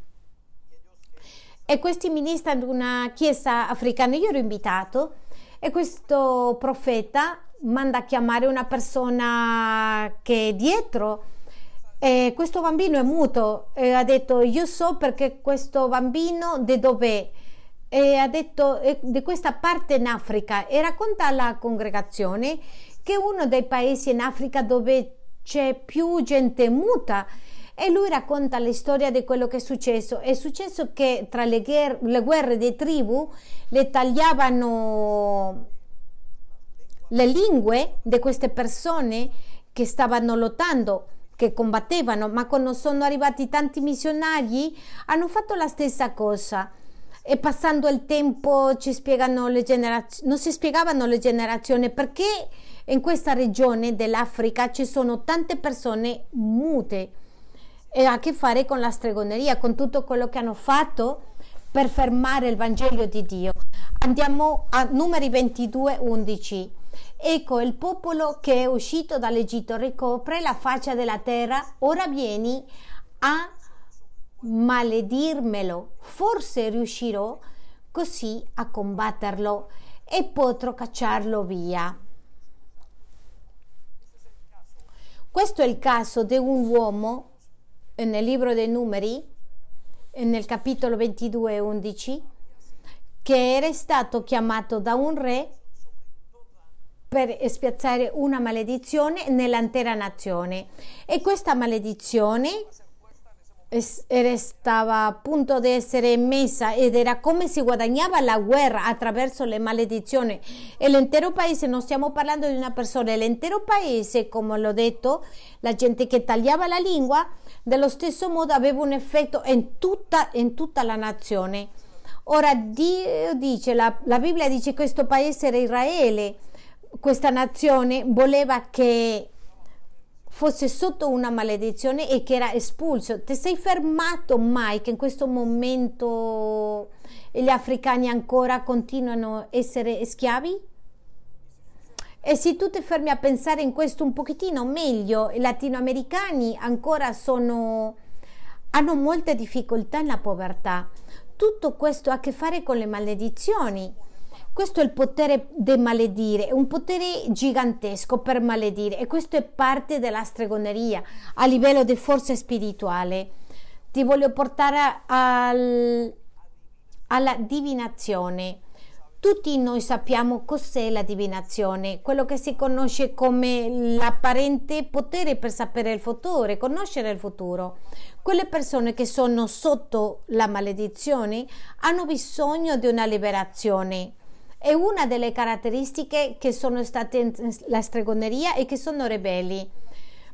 e questi ministri di una chiesa africana, io ero invitato e questo profeta manda a chiamare una persona che è dietro. E questo bambino è muto e ha detto io so perché questo bambino di dov'è. E ha detto di questa parte in Africa. E racconta alla congregazione che è uno dei paesi in Africa dove c'è più gente muta. E lui racconta la storia di quello che è successo. È successo che tra le, guerre, le guerre di tribù le tagliavano le lingue di queste persone che stavano lottando che combattevano, ma quando sono arrivati tanti missionari hanno fatto la stessa cosa e passando il tempo ci spiegano le generazioni, non si spiegavano le generazioni perché in questa regione dell'Africa ci sono tante persone mute e ha a che fare con la stregoneria, con tutto quello che hanno fatto per fermare il Vangelo di Dio. Andiamo a numeri 22, 11. Ecco il popolo che è uscito dall'Egitto ricopre la faccia della terra, ora vieni a maledirmelo, forse riuscirò così a combatterlo e potrò cacciarlo via. Questo è il caso di un uomo nel libro dei numeri, nel capitolo 22 11, che era stato chiamato da un re per spiazzare una maledizione nell'intera nazione e questa maledizione stava a punto di essere messa ed era come si guadagnava la guerra attraverso le maledizioni e l'intero paese, non stiamo parlando di una persona, l'intero paese, come l'ho detto, la gente che tagliava la lingua, dello stesso modo aveva un effetto in tutta, in tutta la nazione. Ora Dio dice, la, la Bibbia dice che questo paese era Israele, questa nazione voleva che fosse sotto una maledizione e che era espulso. Ti sei fermato mai che in questo momento gli africani ancora continuano a essere schiavi? E se tu ti fermi a pensare in questo un pochettino meglio, i latinoamericani ancora sono, hanno molte difficoltà nella povertà. Tutto questo ha a che fare con le maledizioni. Questo è il potere di maledire, un potere gigantesco per maledire e questo è parte della stregoneria a livello di forza spirituale. Ti voglio portare al, alla divinazione. Tutti noi sappiamo cos'è la divinazione, quello che si conosce come l'apparente potere per sapere il futuro, conoscere il futuro. Quelle persone che sono sotto la maledizione hanno bisogno di una liberazione è una delle caratteristiche che sono state la stregoneria e che sono ribelli,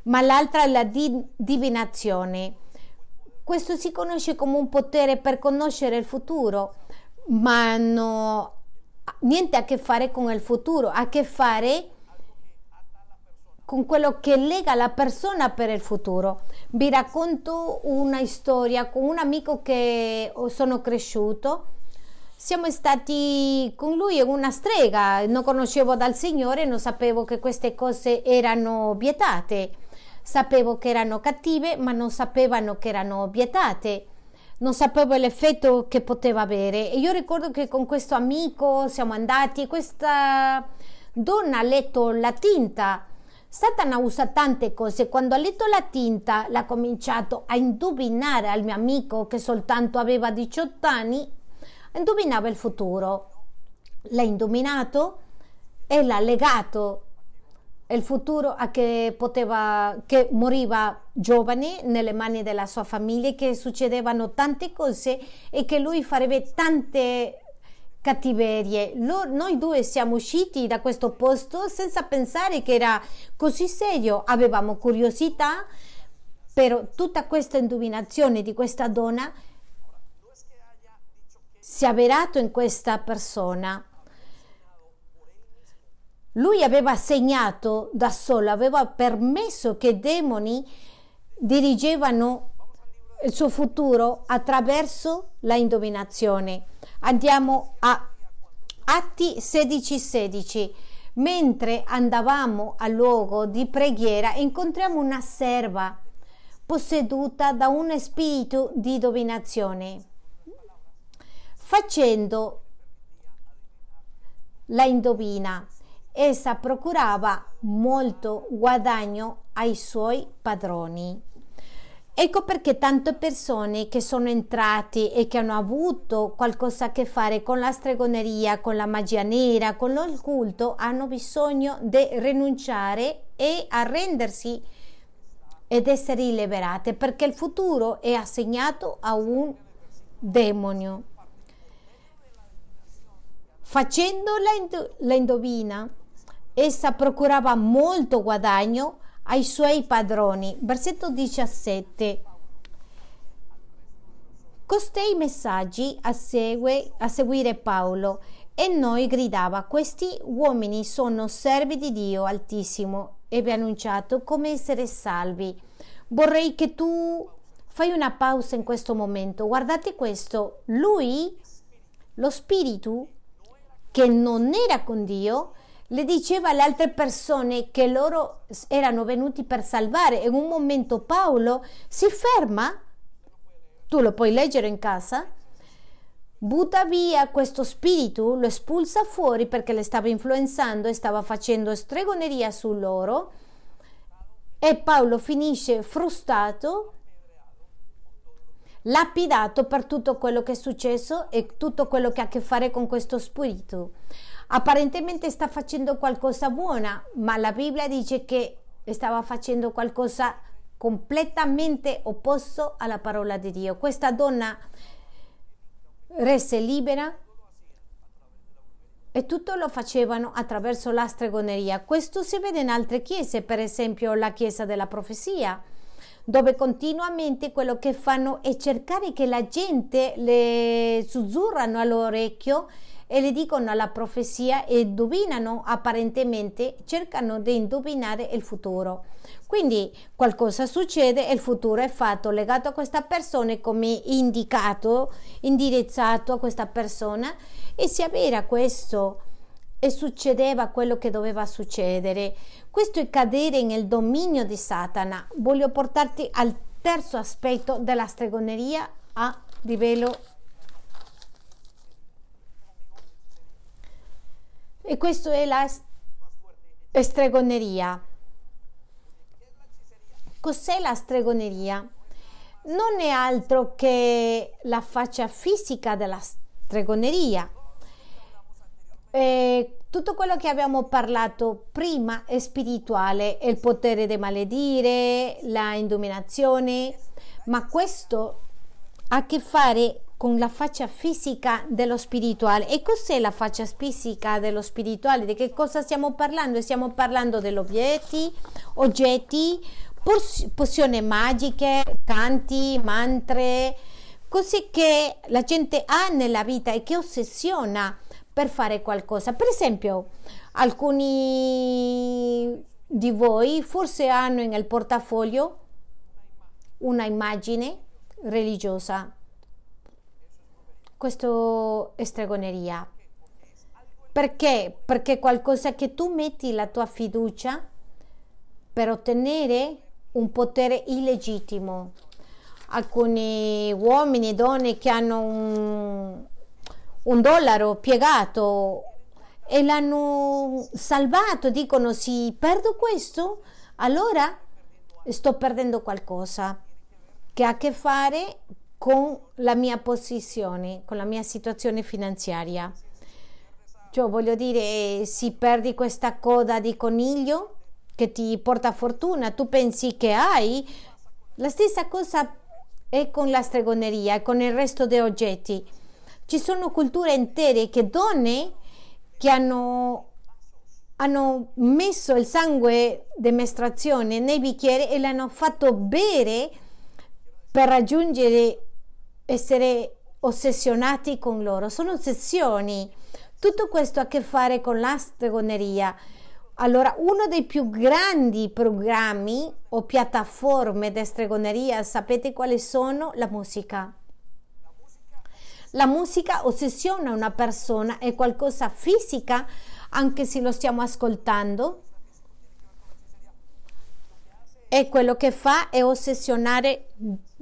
ma l'altra è la di- divinazione. Questo si conosce come un potere per conoscere il futuro, ma hanno niente a che fare con il futuro, ha a che fare con quello che lega la persona per il futuro. Vi racconto una storia con un amico che sono cresciuto siamo stati con lui una strega, non conoscevo dal Signore, non sapevo che queste cose erano vietate, sapevo che erano cattive, ma non sapevano che erano vietate. Non sapevo l'effetto che poteva avere e io ricordo che con questo amico siamo andati, questa donna ha letto la tinta. Satana usa tante cose. Quando ha letto la tinta, l'ha cominciato a indovinare al mio amico che soltanto aveva 18 anni indovinava il futuro. L'ha indominato e l'ha legato il futuro a che poteva, che moriva giovane nelle mani della sua famiglia, che succedevano tante cose e che lui farebbe tante cattiverie. Lo, noi due siamo usciti da questo posto senza pensare che era così serio. Avevamo curiosità, però tutta questa indovinazione di questa donna si è avverato in questa persona. Lui aveva segnato da solo, aveva permesso che demoni dirigevano il suo futuro attraverso la indovinazione. Andiamo a Atti 16:16. 16. Mentre andavamo al luogo di preghiera, incontriamo una serva posseduta da un spirito di divinazione facendo la indovina. Essa procurava molto guadagno ai suoi padroni. Ecco perché tante persone che sono entrate e che hanno avuto qualcosa a che fare con la stregoneria, con la magia nera, con l'occulto, hanno bisogno di rinunciare e arrendersi ed essere liberate perché il futuro è assegnato a un demonio. Facendo la indovina, essa procurava molto guadagno ai suoi padroni. Versetto 17. Costei messaggi a, segue, a seguire Paolo e noi gridava questi uomini sono servi di Dio Altissimo e vi ha annunciato come essere salvi. Vorrei che tu fai una pausa in questo momento. Guardate questo, lui, lo spirito, che non era con Dio, le diceva alle altre persone che loro erano venuti per salvare. In un momento Paolo si ferma, tu lo puoi leggere in casa, butta via questo spirito, lo espulsa fuori perché le stava influenzando e stava facendo stregoneria su loro. E Paolo finisce frustrato lapidato per tutto quello che è successo e tutto quello che ha a che fare con questo spirito. Apparentemente sta facendo qualcosa buona, ma la Bibbia dice che stava facendo qualcosa completamente opposto alla parola di Dio. Questa donna rese libera e tutto lo facevano attraverso la stregoneria. Questo si vede in altre chiese, per esempio la chiesa della profezia dove continuamente quello che fanno è cercare che la gente le sussurrano all'orecchio e le dicono la profezia e indovinano apparentemente, cercano di indovinare il futuro. Quindi qualcosa succede e il futuro è fatto legato a questa persona come indicato, indirizzato a questa persona e si avvera questo e succedeva quello che doveva succedere. Questo è cadere nel dominio di Satana. Voglio portarti al terzo aspetto della stregoneria a livello e questo è la stregoneria. Cos'è la stregoneria? Non è altro che la faccia fisica della stregoneria eh, tutto quello che abbiamo parlato prima è spirituale, è il potere di maledire, la indominazione, ma questo ha a che fare con la faccia fisica dello spirituale. E cos'è la faccia fisica dello spirituale? Di che cosa stiamo parlando? Stiamo parlando degli oggetti, oggetti, pozioni magiche, canti, mantre, cose che la gente ha nella vita e che ossessiona per fare qualcosa. Per esempio, alcuni di voi forse hanno nel portafoglio una immagine religiosa. Questo è stregoneria. Perché? Perché qualcosa che tu metti la tua fiducia per ottenere un potere illegittimo. Alcuni uomini e donne che hanno un, un dollaro piegato e l'hanno salvato, dicono sì, perdo questo, allora sto perdendo qualcosa che ha a che fare con la mia posizione, con la mia situazione finanziaria. Cioè, voglio dire, se perdi questa coda di coniglio che ti porta fortuna, tu pensi che hai, la stessa cosa è con la stregoneria e con il resto degli oggetti ci sono culture intere che donne che hanno, hanno messo il sangue di mestruazione nei bicchieri e l'hanno fatto bere per raggiungere essere ossessionati con loro. Sono ossessioni. Tutto questo ha a che fare con la stregoneria. Allora, uno dei più grandi programmi o piattaforme di stregoneria, sapete quali sono? La musica. La musica ossessiona una persona, è qualcosa fisica, anche se lo stiamo ascoltando. E quello che fa è ossessionare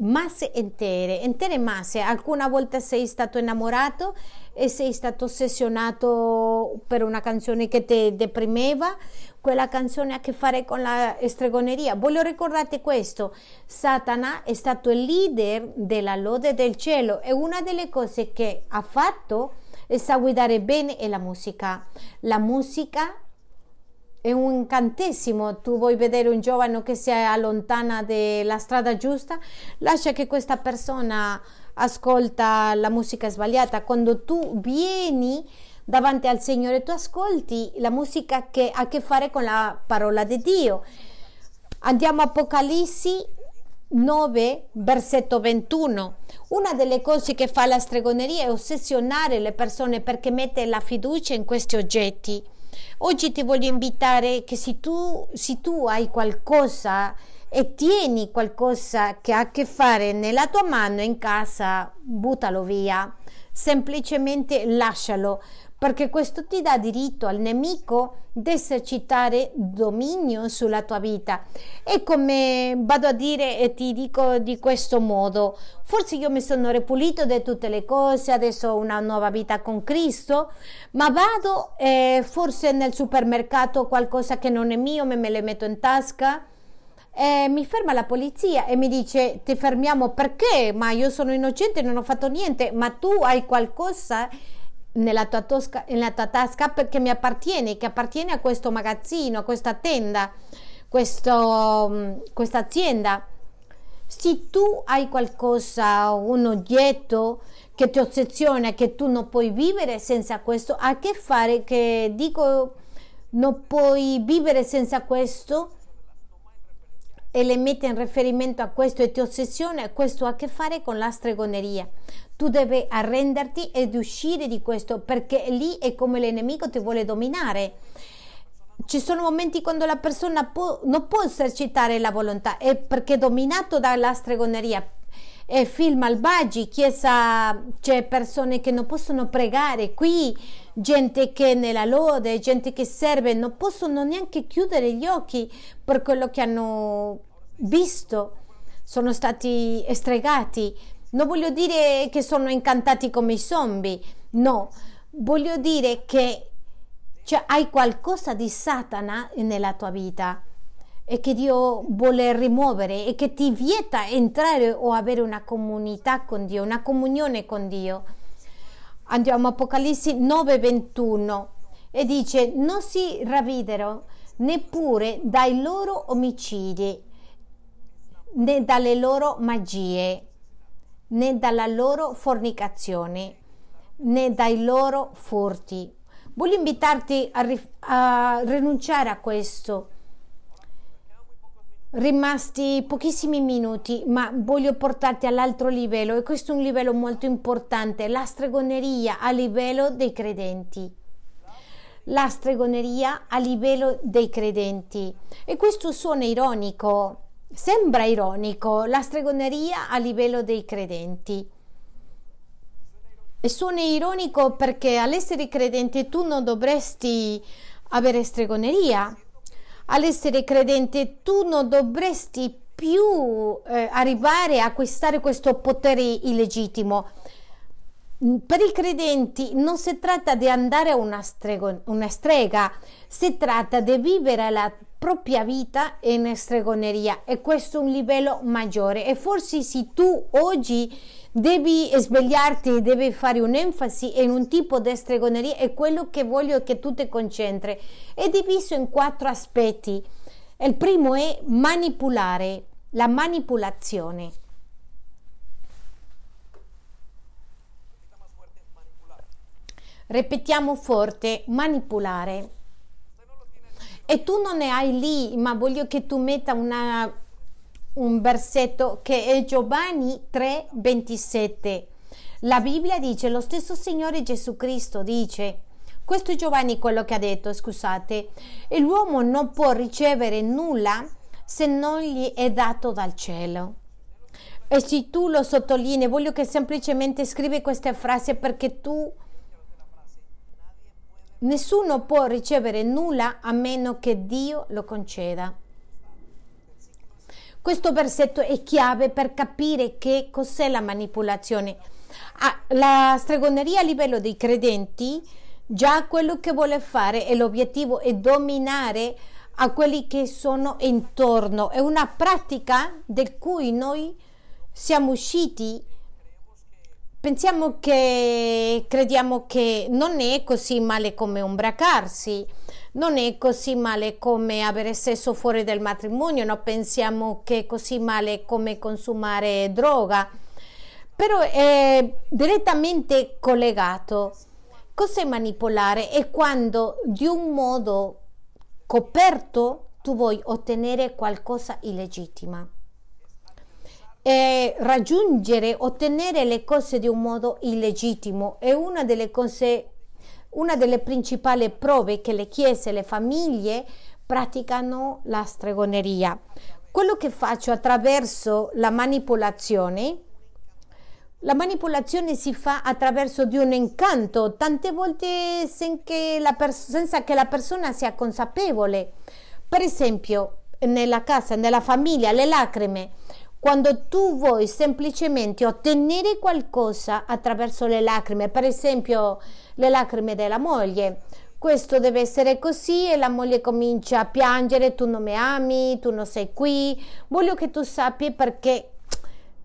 masse intere, intere masse. Alcuna volta sei stato innamorato e sei stato ossessionato per una canzone che ti deprimeva, quella canzone ha a che fare con la stregoneria. Voglio ricordarti questo, Satana è stato il leader della lode del cielo e una delle cose che ha fatto è sa guidare bene è la musica. La musica è un incantesimo. Tu vuoi vedere un giovane che si allontana dalla strada giusta, lascia che questa persona ascolta la musica sbagliata. Quando tu vieni davanti al Signore, tu ascolti la musica che ha a che fare con la parola di Dio. Andiamo a Apocalissi 9, versetto 21. Una delle cose che fa la stregoneria è ossessionare le persone perché mette la fiducia in questi oggetti. Oggi ti voglio invitare che se tu, se tu hai qualcosa e tieni qualcosa che ha a che fare nella tua mano in casa, buttalo via, semplicemente lascialo perché questo ti dà diritto al nemico di esercitare dominio sulla tua vita. E come vado a dire e ti dico di questo modo, forse io mi sono ripulito di tutte le cose, adesso ho una nuova vita con Cristo, ma vado e forse nel supermercato qualcosa che non è mio, me, me le metto in tasca E mi ferma la polizia e mi dice ti fermiamo perché? Ma io sono innocente, non ho fatto niente, ma tu hai qualcosa nella tua, tosca, nella tua tasca perché mi appartiene, che appartiene a questo magazzino, a questa tenda, questo, questa azienda. Se tu hai qualcosa, un oggetto che ti ossessiona, che tu non puoi vivere senza questo, a che fare che dico non puoi vivere senza questo e le mette in riferimento a questo e ti ossessiona, questo ha a che fare con la stregoneria. Tu devi arrenderti ed uscire di questo perché lì è come l'enemico ti vuole dominare. Ci sono momenti quando la persona può, non può esercitare la volontà, è perché è dominato dalla stregoneria. E film malvagi, chiesa, c'è persone che non possono pregare. Qui, gente che nella lode, gente che serve, non possono neanche chiudere gli occhi per quello che hanno visto, sono stati stregati. Non voglio dire che sono incantati come i zombie, no, voglio dire che cioè, hai qualcosa di Satana nella tua vita e che Dio vuole rimuovere e che ti vieta entrare o avere una comunità con Dio, una comunione con Dio. Andiamo a Apocalisse 9:21 e dice: Non si ravvidero neppure dai loro omicidi, né dalle loro magie, né dalla loro fornicazione, né dai loro furti. Voglio invitarti a, a rinunciare a questo rimasti pochissimi minuti, ma voglio portarti all'altro livello e questo è un livello molto importante, la stregoneria a livello dei credenti. La stregoneria a livello dei credenti. E questo suona ironico, sembra ironico, la stregoneria a livello dei credenti. E suona ironico perché all'essere credente tu non dovresti avere stregoneria, all'essere credente tu non dovresti più eh, arrivare a acquistare questo potere illegittimo. Mm, per i credenti non si tratta di andare a una, strego, una strega, si tratta di vivere la propria vita in stregoneria e questo è un livello maggiore e forse se tu oggi devi svegliarti, devi fare un'enfasi in un tipo di stregoneria e quello che voglio che tu ti concentri. È diviso in quattro aspetti. Il primo è manipolare, la manipolazione. Ripetiamo forte, manipolare. E tu non ne hai lì, ma voglio che tu metta una un versetto che è Giovanni 3:27. La Bibbia dice, lo stesso Signore Gesù Cristo dice, questo è Giovanni quello che ha detto, scusate, e l'uomo non può ricevere nulla se non gli è dato dal cielo. E se tu lo sottolinei, voglio che semplicemente scrivi questa frase perché tu nessuno può ricevere nulla a meno che Dio lo conceda. Questo versetto è chiave per capire che cos'è la manipolazione. Ah, la stregoneria a livello dei credenti, già quello che vuole fare e l'obiettivo è dominare a quelli che sono intorno. È una pratica del cui noi siamo usciti. Pensiamo che crediamo che non è così male come umbracarsi non è così male come avere sesso fuori del matrimonio, non pensiamo che è così male come consumare droga, però è direttamente collegato. Cos'è manipolare? È quando di un modo coperto tu vuoi ottenere qualcosa illegittimo. E raggiungere, ottenere le cose di un modo illegittimo è una delle cose una delle principali prove che le chiese e le famiglie praticano la stregoneria. Quello che faccio attraverso la manipolazione, la manipolazione si fa attraverso di un incanto, tante volte senza che la persona sia consapevole. Per esempio, nella casa, nella famiglia, le lacrime. Quando tu vuoi semplicemente ottenere qualcosa attraverso le lacrime, per esempio le lacrime della moglie, questo deve essere così e la moglie comincia a piangere, tu non mi ami, tu non sei qui, voglio che tu sappi perché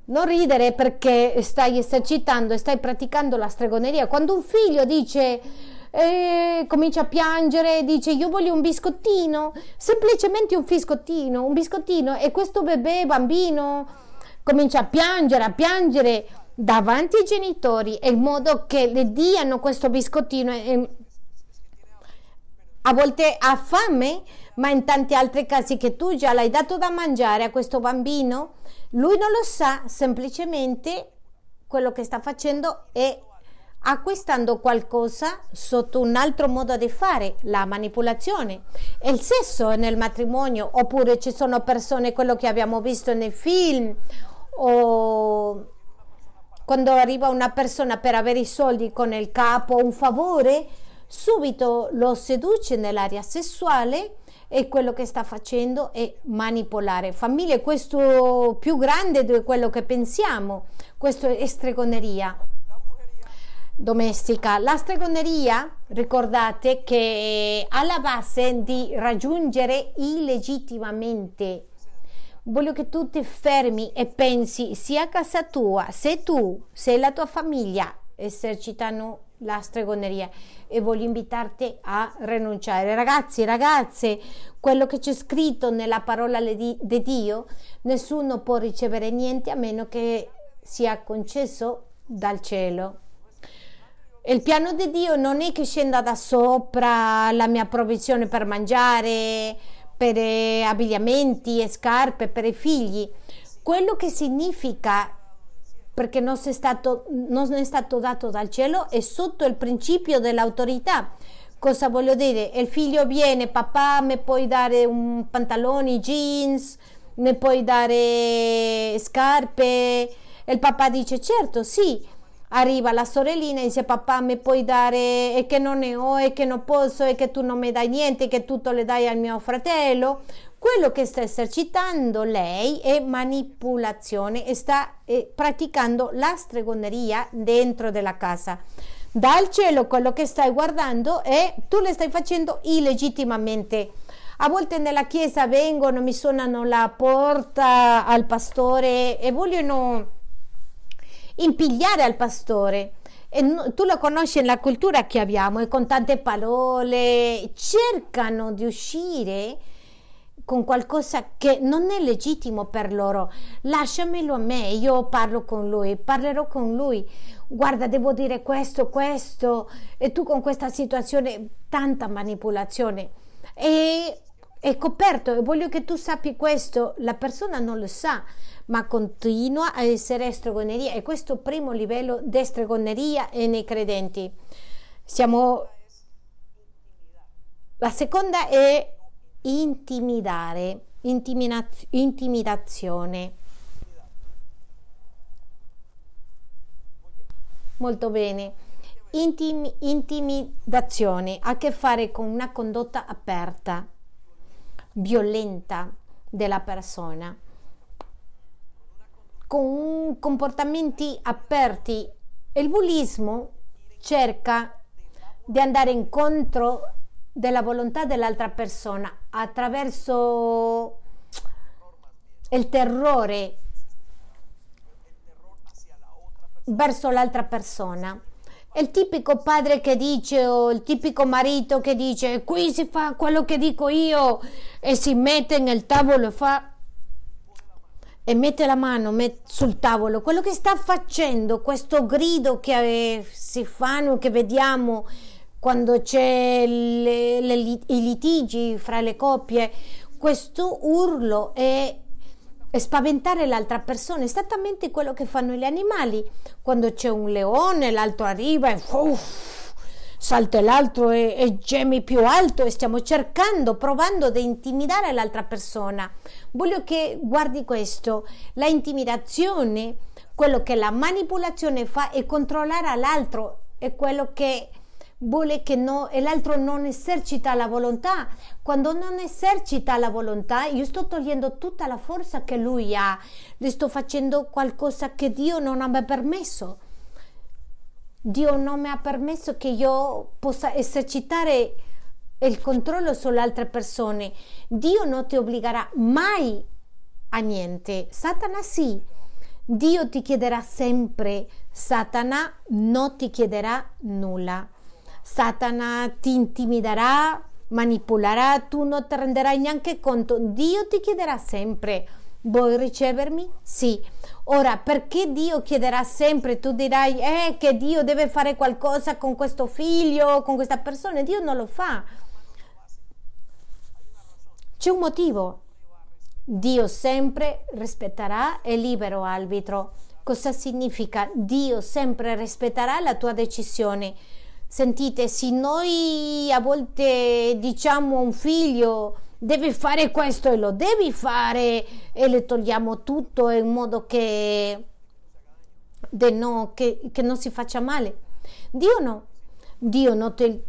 non ridere perché stai esercitando e stai praticando la stregoneria. Quando un figlio dice eh, comincia a piangere, dice io voglio un biscottino, semplicemente un biscottino, un biscottino. E questo bebè bambino comincia a piangere, a piangere davanti ai genitori in modo che le diano questo biscottino e, a volte ha fame, ma in tanti altri casi che tu già l'hai dato da mangiare a questo bambino, lui non lo sa, semplicemente quello che sta facendo è acquistando qualcosa sotto un altro modo di fare, la manipolazione. Il sesso nel matrimonio, oppure ci sono persone, quello che abbiamo visto nei film, o quando arriva una persona per avere i soldi con il capo, un favore, subito lo seduce nell'area sessuale e quello che sta facendo è manipolare. Famiglie, questo più grande di quello che pensiamo, questo è stregoneria domestica. La stregoneria, ricordate che è alla base di raggiungere illegittimamente. Voglio che tu ti fermi e pensi sia a casa tua, se tu, se la tua famiglia esercitano la stregoneria e voglio invitarti a rinunciare. Ragazzi, ragazze, quello che c'è scritto nella parola di Dio, nessuno può ricevere niente a meno che sia concesso dal cielo. Il piano di Dio non è che scenda da sopra la mia provvisione per mangiare, per abbigliamenti e scarpe per i figli. Quello che significa perché non è, stato, non è stato dato dal cielo, è sotto il principio dell'autorità. Cosa voglio dire? Il figlio viene, papà, mi puoi dare un pantaloni, jeans, mi puoi dare scarpe? E il papà dice certo, sì. Arriva la sorellina e dice papà mi puoi dare e che non ne ho e che non posso e che tu non mi dai niente che tutto le dai al mio fratello quello che sta esercitando lei è manipolazione e sta eh, praticando la stregoneria dentro della casa. Dal cielo quello che stai guardando è tu le stai facendo illegittimamente. A volte nella chiesa vengono, mi suonano la porta al pastore e vogliono impigliare al pastore. E tu lo conosci nella cultura che abbiamo e con tante parole cercano di uscire con qualcosa che non è legittimo per loro. Lasciamelo a me, io parlo con lui, parlerò con lui. Guarda, devo dire questo, questo, e tu con questa situazione, tanta manipolazione. E è coperto e voglio che tu sappi questo, la persona non lo sa, ma continua a essere stregoneria e questo è il primo livello di stregoneria nei credenti. Siamo la seconda è intimidare, intimidaz- intimidazione. Molto bene. Intim- intimidazione ha a che fare con una condotta aperta, violenta della persona, con comportamenti aperti. Il bullismo cerca di andare incontro della volontà dell'altra persona attraverso il terrore verso l'altra persona. Il tipico padre che dice o il tipico marito che dice qui si fa quello che dico io e si mette nel tavolo e fa e mette la mano sul tavolo, quello che sta facendo, questo grido che si fanno, che vediamo quando c'è le, le, i litigi fra le coppie, questo urlo è, è spaventare l'altra persona, esattamente quello che fanno gli animali. Quando c'è un leone, l'altro arriva e uff, salta l'altro e, e gemi più alto e stiamo cercando, provando di intimidare l'altra persona. Voglio che guardi questo, la intimidazione, quello che la manipolazione fa è controllare l'altro, è quello che vuole che no, e l'altro non esercita la volontà. Quando non esercita la volontà, io sto togliendo tutta la forza che lui ha, le sto facendo qualcosa che Dio non ha permesso. Dio non mi ha permesso che io possa esercitare il controllo sulle altre persone. Dio non ti obbligherà mai a niente. Satana sì. Dio ti chiederà sempre, Satana non ti chiederà nulla. Satana ti intimiderà, manipolerà, tu non ti renderai neanche conto. Dio ti chiederà sempre, vuoi ricevermi? Sì. Ora, perché Dio chiederà sempre, tu dirai, eh, che Dio deve fare qualcosa con questo figlio, con questa persona, Dio non lo fa. C'è un motivo. Dio sempre rispetterà il libero arbitro. Cosa significa? Dio sempre rispetterà la tua decisione. Sentite, se noi a volte diciamo a un figlio devi fare questo e lo devi fare e le togliamo tutto in modo che, no, che, che non si faccia male. Dio no, Dio, no te,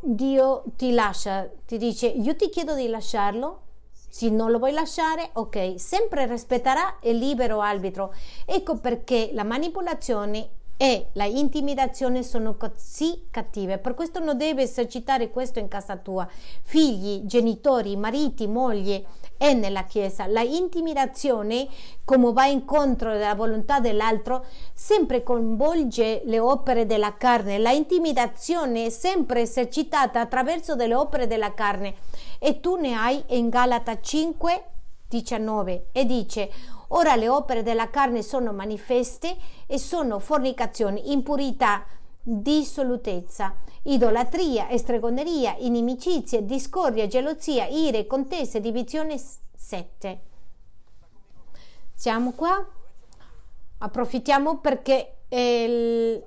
Dio ti lascia, ti dice io ti chiedo di lasciarlo, se non lo vuoi lasciare, ok, sempre rispetterà il libero arbitro. Ecco perché la manipolazione e la intimidazione sono così cattive. Per questo non devi esercitare questo in casa tua. Figli, genitori, mariti, moglie e nella Chiesa. La intimidazione, come va incontro della volontà dell'altro, sempre coinvolge le opere della carne. La intimidazione è sempre esercitata attraverso delle opere della carne. E tu ne hai in Galata 5, 19 e dice Ora le opere della carne sono manifeste e sono fornicazione, impurità, dissolutezza, idolatria, estregoneria, inimicizie, discordia, gelosia, ire, contese, divisione 7. Siamo qua? Approfittiamo perché il...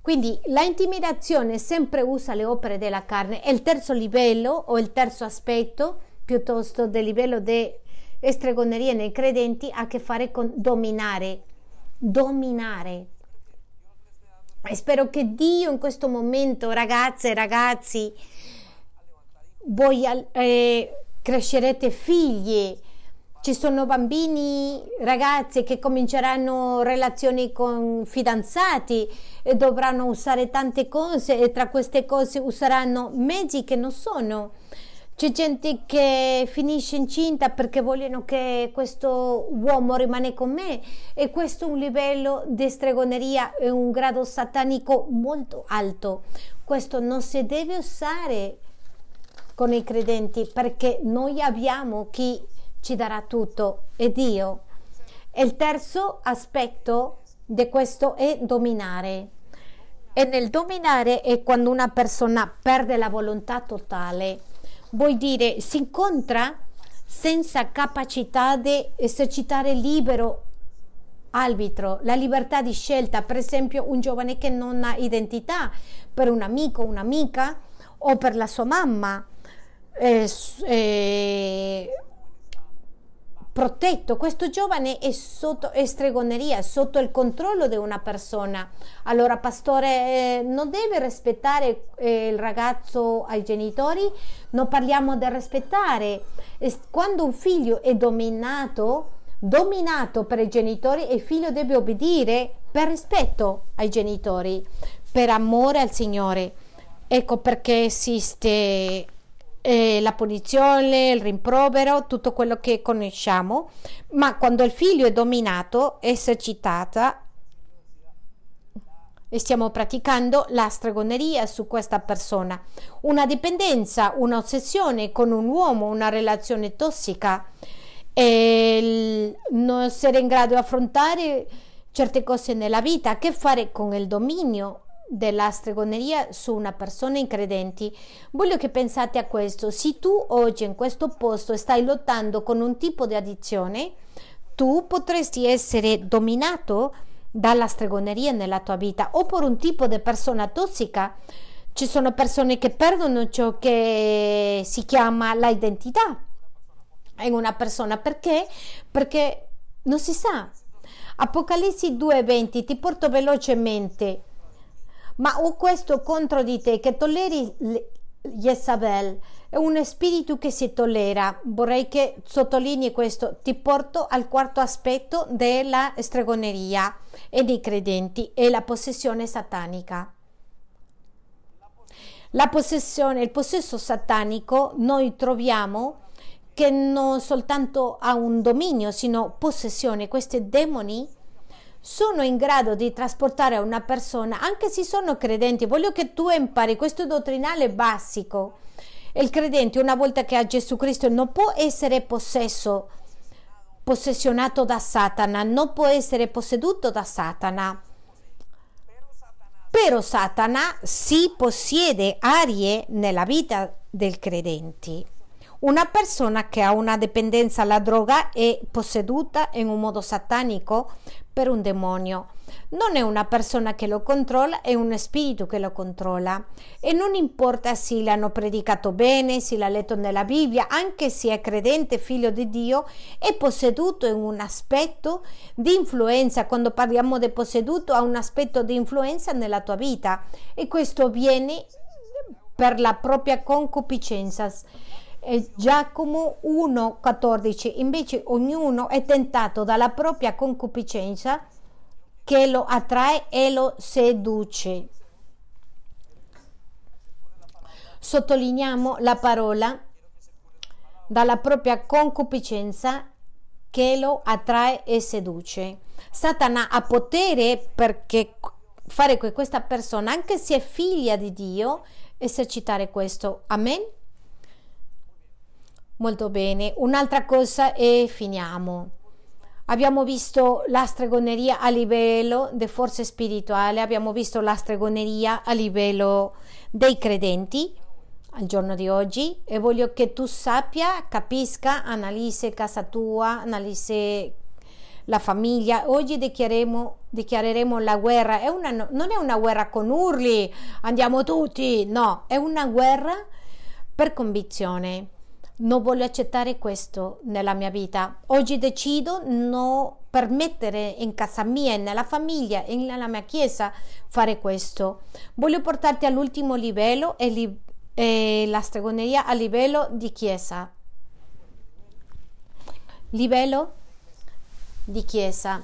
Quindi la intimidazione sempre usa le opere della carne. È il terzo livello o il terzo aspetto piuttosto del livello di stregoneria nei credenti ha a che fare con dominare, dominare. E spero che Dio in questo momento, ragazze e ragazzi, voi eh, crescerete figli. Ci sono bambini, ragazzi che cominceranno relazioni con fidanzati e dovranno usare tante cose e tra queste cose useranno mezzi che non sono c'è gente che finisce incinta perché vogliono che questo uomo rimane con me e questo è un livello di stregoneria e un grado satanico molto alto. Questo non si deve usare con i credenti perché noi abbiamo chi ci darà tutto è Dio. E il terzo aspetto di questo è dominare. E nel dominare è quando una persona perde la volontà totale vuol dire si incontra senza capacità di esercitare libero arbitro, la libertà di scelta, per esempio un giovane che non ha identità per un amico, un'amica o per la sua mamma. Eh, eh, protetto, questo giovane è sotto è stregoneria, sotto il controllo di una persona. Allora, pastore, eh, non deve rispettare eh, il ragazzo ai genitori? Non parliamo del rispettare. Quando un figlio è dominato, dominato per i genitori, il figlio deve obbedire per rispetto ai genitori, per amore al Signore. Ecco perché esiste eh, la punizione, il rimprovero, tutto quello che conosciamo, ma quando il figlio è dominato, esercitata e stiamo praticando la stregoneria su questa persona. Una dipendenza, un'ossessione con un uomo, una relazione tossica, e non essere in grado di affrontare certe cose nella vita, a che fare con il dominio, della stregoneria su una persona incredenti. Voglio che pensate a questo. Se tu oggi in questo posto stai lottando con un tipo di addizione, tu potresti essere dominato dalla stregoneria nella tua vita o per un tipo di persona tossica. Ci sono persone che perdono ciò che si chiama l'identità in una persona perché? Perché non si sa. Apocalisse 2:20 ti porto velocemente ma ho questo contro di te che tolleri Jezabel è un spirito che si tollera. Vorrei che sottolinei questo. Ti porto al quarto aspetto della stregoneria e dei credenti e la possessione satanica. La possessione, il possesso satanico noi troviamo che non soltanto ha un dominio, sino possessione. Questi demoni sono in grado di trasportare a una persona, anche se sono credenti. Voglio che tu impari questo dottrinale basico. Il credente, una volta che ha Gesù Cristo, non può essere possesso, possessionato da Satana, non può essere posseduto da Satana. Però Satana si possiede arie nella vita del credente. Una persona che ha una dipendenza alla droga è posseduta in un modo satanico per un demonio. Non è una persona che lo controlla, è un spirito che lo controlla. E non importa se l'hanno predicato bene, se l'ha letto nella Bibbia, anche se è credente, figlio di Dio, è posseduto in un aspetto di influenza. Quando parliamo di posseduto, ha un aspetto di influenza nella tua vita. E questo avviene per la propria concupiscenza e Giacomo 1,14 invece ognuno è tentato dalla propria concupiscenza che lo attrae e lo seduce. Sottolineiamo la parola dalla propria concupiscenza che lo attrae e seduce. Satana ha potere perché fare questa persona, anche se è figlia di Dio, esercitare questo. Amen. Molto bene, un'altra cosa e finiamo. Abbiamo visto la stregoneria a livello di forze spirituali, abbiamo visto la stregoneria a livello dei credenti al giorno di oggi e voglio che tu sappia, capisca, analizzi casa tua, analizzi la famiglia. Oggi dichiareremo, dichiareremo la guerra. È una, non è una guerra con urli, andiamo tutti, no, è una guerra per convinzione non voglio accettare questo nella mia vita. Oggi decido non permettere in casa mia, nella famiglia nella mia chiesa fare questo. Voglio portarti all'ultimo livello e, li, e la stregoneria a livello di chiesa. Livello di chiesa.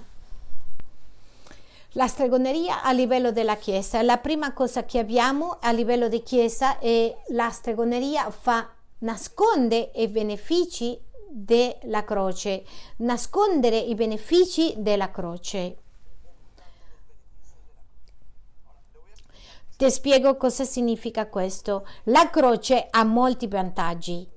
La stregoneria a livello della chiesa. La prima cosa che abbiamo a livello di chiesa è la stregoneria fa nasconde i benefici della croce, nascondere i benefici della croce. Ti spiego cosa significa questo. La croce ha molti vantaggi.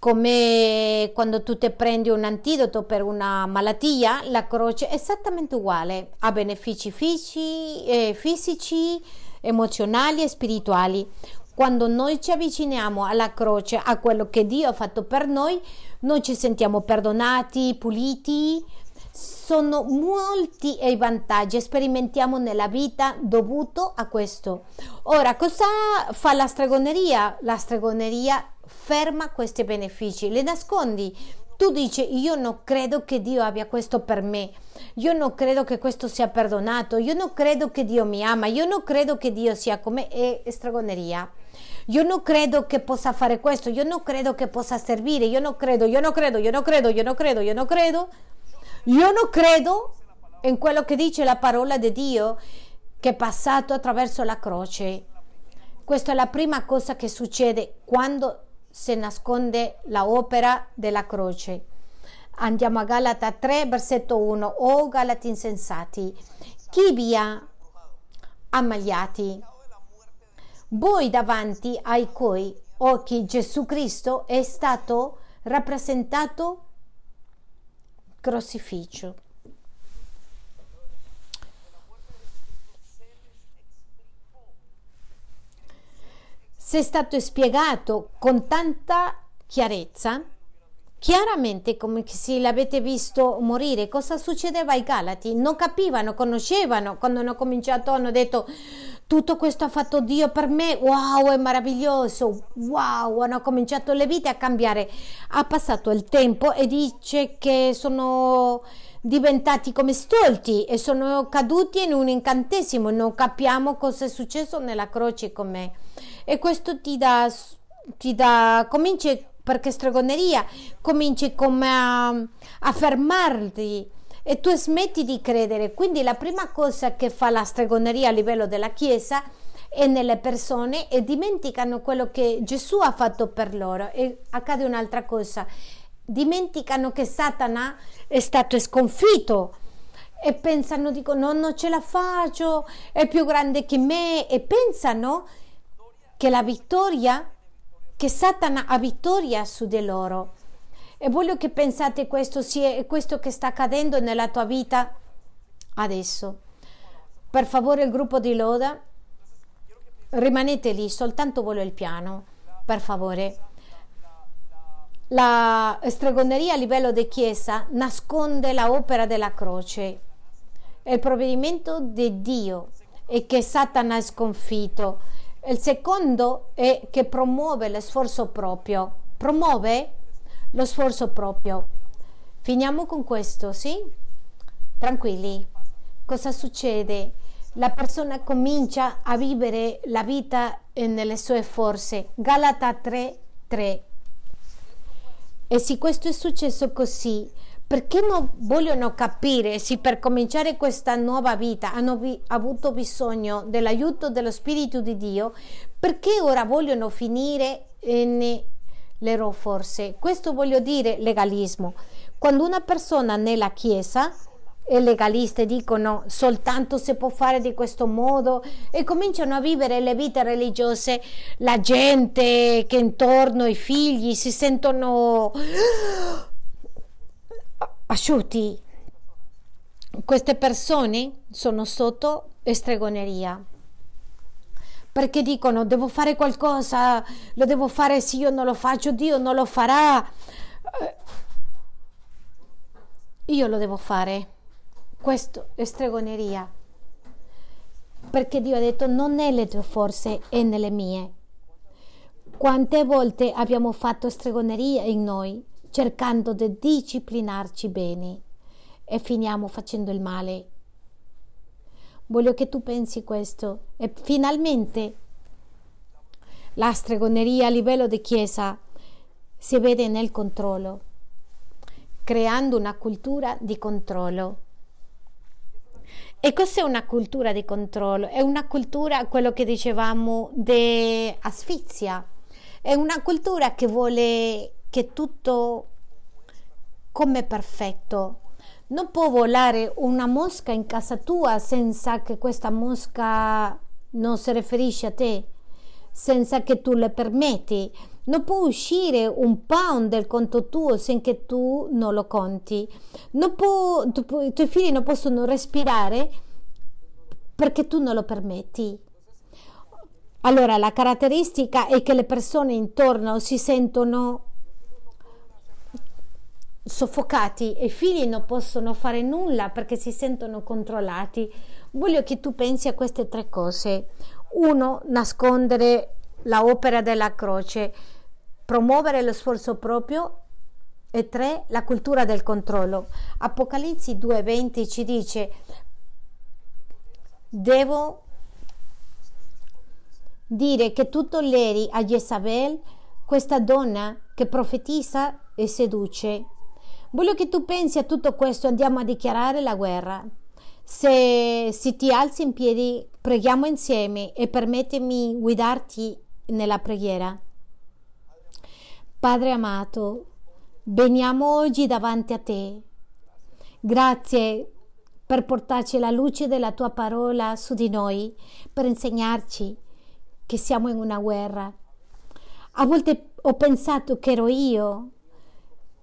Come quando tu ti prendi un antidoto per una malattia, la croce è esattamente uguale. Ha benefici fisici, eh, fisici emozionali e spirituali. Quando noi ci avviciniamo alla croce, a quello che Dio ha fatto per noi, noi ci sentiamo perdonati, puliti. Sono molti i vantaggi, sperimentiamo nella vita dovuto a questo. Ora, cosa fa la stregoneria? La stregoneria ferma questi benefici, li nascondi. Tu dici, io non credo che Dio abbia questo per me, io non credo che questo sia perdonato, io non credo che Dio mi ama, io non credo che Dio sia come è stregoneria io non credo che possa fare questo, io non credo che possa servire, io non credo, io non credo, io non credo, io non credo, io non credo, io non credo in quello che dice la parola di Dio che è passato attraverso la croce. Questa è la prima cosa che succede quando si nasconde l'opera della croce. Andiamo a Galata 3, versetto 1. O Galati insensati, chi vi ha ammaliati? Voi davanti ai cui occhi Gesù Cristo è stato rappresentato crocifisso. Se è stato spiegato con tanta chiarezza, chiaramente come se l'avete visto morire, cosa succedeva ai Galati? Non capivano, conoscevano, quando hanno cominciato hanno detto tutto questo ha fatto Dio per me, wow, è meraviglioso, wow, hanno cominciato le vite a cambiare. Ha passato il tempo e dice che sono diventati come stolti e sono caduti in un incantesimo, non capiamo cosa è successo nella croce con me. E questo ti dà, ti dà cominci perché stregoneria, cominci come a, a fermarti e tu smetti di credere. Quindi la prima cosa che fa la stregoneria a livello della Chiesa e nelle persone e dimenticano quello che Gesù ha fatto per loro. E accade un'altra cosa. Dimenticano che Satana è stato sconfitto e pensano dicono non ce la faccio è più grande che me. E pensano che la vittoria che Satana ha vittoria su di loro e voglio che pensate questo sia questo che sta accadendo nella tua vita adesso per favore il gruppo di Loda rimanete lì soltanto voglio il piano per favore la stregoneria a livello di chiesa nasconde l'opera della croce, il provvedimento di Dio e che Satana è sconfitto. Il secondo è che promuove lo sforzo proprio. Promuove lo sforzo proprio. Finiamo con questo, sì? Tranquilli. Cosa succede? La persona comincia a vivere la vita nelle sue forze. Galata 3, 3. E se questo è successo così, perché non vogliono capire se per cominciare questa nuova vita hanno vi- avuto bisogno dell'aiuto dello Spirito di Dio, perché ora vogliono finire nelle loro forze? Questo voglio dire legalismo. Quando una persona nella Chiesa e legaliste dicono soltanto si può fare di questo modo e cominciano a vivere le vite religiose, la gente che intorno i figli si sentono asciutti. Queste persone sono sotto estregoneria perché dicono devo fare qualcosa, lo devo fare se io non lo faccio, Dio non lo farà. Io lo devo fare. Questo è stregoneria. Perché Dio ha detto non nelle tue forze e nelle mie. Quante volte abbiamo fatto stregoneria in noi cercando di disciplinarci bene e finiamo facendo il male. Voglio che tu pensi questo e finalmente la stregoneria a livello di chiesa si vede nel controllo, creando una cultura di controllo. E cos'è una cultura di controllo? È una cultura, quello che dicevamo, di asfissia. È una cultura che vuole che tutto come perfetto. Non può volare una mosca in casa tua senza che questa mosca non si riferisce a te, senza che tu le permetti. Non può uscire un pound del conto tuo senza tu non lo conti. Non può, tu, I tuoi figli non possono respirare perché tu non lo permetti. Allora la caratteristica è che le persone intorno si sentono soffocati e i figli non possono fare nulla perché si sentono controllati. Voglio che tu pensi a queste tre cose. Uno, nascondere l'opera della croce promuovere lo sforzo proprio e tre, la cultura del controllo. Apocalisse 2:20 ci dice devo dire che tutto l'eri a Jezabel, questa donna che profetizza e seduce. Voglio che tu pensi a tutto questo, andiamo a dichiarare la guerra. Se, se ti alzi in piedi, preghiamo insieme e permettimi guidarti nella preghiera. Padre amato, veniamo oggi davanti a te. Grazie per portarci la luce della tua parola su di noi, per insegnarci che siamo in una guerra. A volte ho pensato che ero io,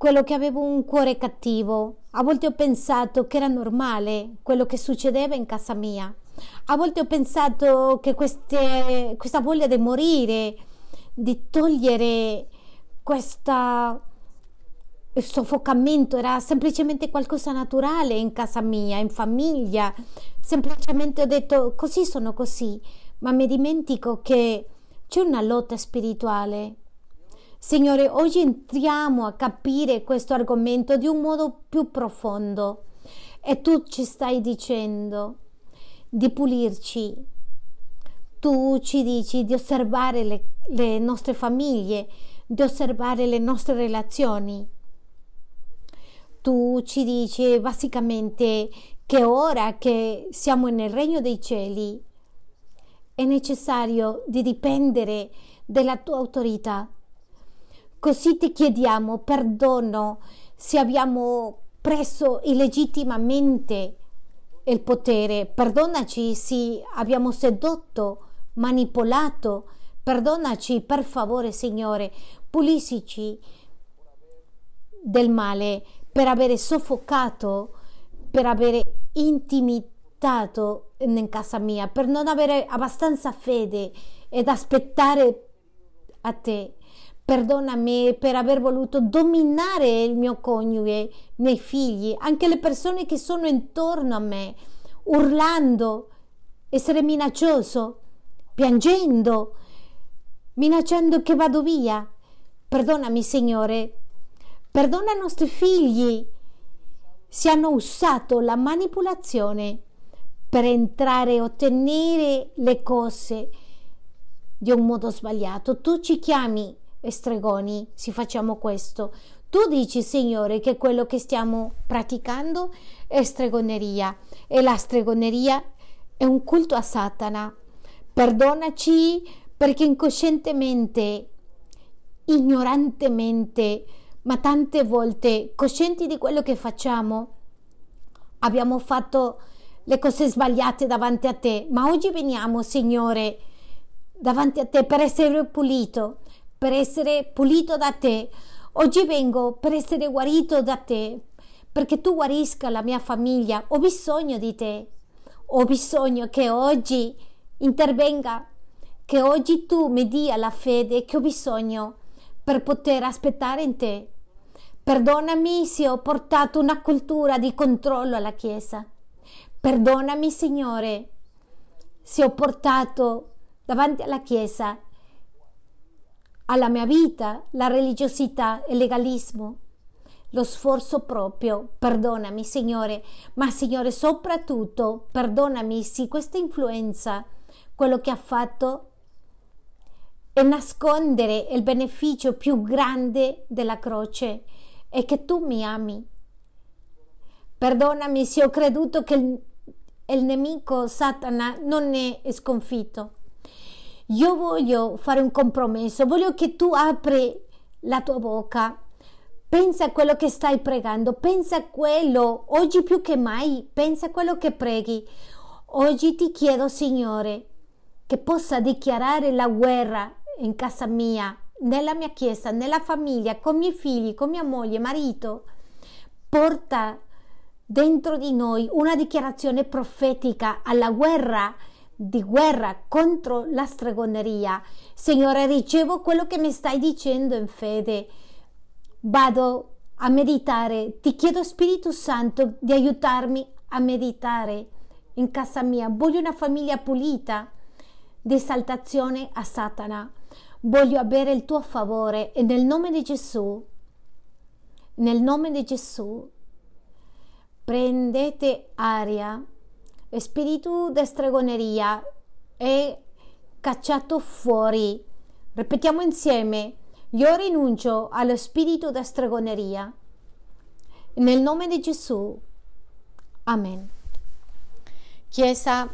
quello che avevo un cuore cattivo. A volte ho pensato che era normale quello che succedeva in casa mia. A volte ho pensato che queste, questa voglia di morire, di togliere questo soffocamento era semplicemente qualcosa naturale in casa mia, in famiglia. Semplicemente ho detto così sono così, ma mi dimentico che c'è una lotta spirituale. Signore, oggi entriamo a capire questo argomento di un modo più profondo e tu ci stai dicendo di pulirci. Tu ci dici di osservare le, le nostre famiglie, di osservare le nostre relazioni. Tu ci dici basicamente che ora che siamo nel regno dei cieli è necessario di dipendere dalla tua autorità. Così ti chiediamo perdono se abbiamo preso illegittimamente il potere, perdonaci se abbiamo sedotto, manipolato, perdonaci per favore Signore, puliscici del male per avere soffocato, per avere intimidato in casa mia, per non avere abbastanza fede ed aspettare a te. Perdonami per aver voluto dominare il mio coniuge, i miei figli, anche le persone che sono intorno a me, urlando, essere minaccioso, piangendo, minacciando che vado via. Perdonami, Signore, perdona i nostri figli se hanno usato la manipolazione per entrare e ottenere le cose di un modo sbagliato. Tu ci chiami stregoni se facciamo questo. Tu dici, Signore, che quello che stiamo praticando è stregoneria e la stregoneria è un culto a Satana. Perdonaci perché incoscientemente, ignorantemente, ma tante volte coscienti di quello che facciamo, abbiamo fatto le cose sbagliate davanti a te, ma oggi veniamo, Signore, davanti a te per essere pulito, per essere pulito da te. Oggi vengo per essere guarito da te, perché tu guarisca la mia famiglia. Ho bisogno di te. Ho bisogno che oggi intervenga, che oggi tu mi dia la fede che ho bisogno per poter aspettare in te. Perdonami se ho portato una cultura di controllo alla Chiesa. Perdonami, Signore, se ho portato davanti alla Chiesa alla mia vita la religiosità e il legalismo. Lo sforzo proprio, perdonami Signore, ma Signore soprattutto perdonami se questa influenza, quello che ha fatto è nascondere il beneficio più grande della croce e che tu mi ami. Perdonami se ho creduto che il, il nemico Satana non è sconfitto. Io voglio fare un compromesso, voglio che tu apri la tua bocca. Pensa a quello che stai pregando, pensa a quello, oggi più che mai, pensa a quello che preghi. Oggi ti chiedo, Signore, che possa dichiarare la guerra in casa mia, nella mia chiesa, nella famiglia, con i miei figli, con mia moglie, marito. Porta dentro di noi una dichiarazione profetica alla guerra di guerra contro la stregoneria. Signore, ricevo quello che mi stai dicendo in fede. Vado a meditare. Ti chiedo, Spirito Santo, di aiutarmi a meditare in casa mia. Voglio una famiglia pulita di esaltazione a Satana. Voglio avere il tuo favore e nel nome di Gesù, nel nome di Gesù, prendete aria spirito di stregoneria è cacciato fuori. Ripetiamo insieme, io rinuncio allo spirito di stregoneria. Nel nome di Gesù. Amen. Chiesa,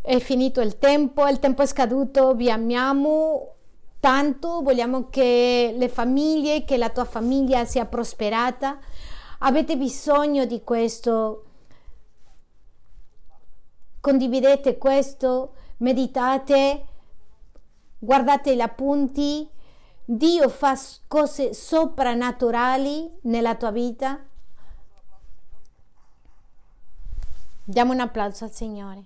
è finito il tempo, il tempo è scaduto, vi amiamo tanto, vogliamo che le famiglie, che la tua famiglia sia prosperata. Avete bisogno di questo condividete questo, meditate, guardate gli appunti. Dio fa cose soprannaturali nella tua vita. Diamo un applauso al Signore.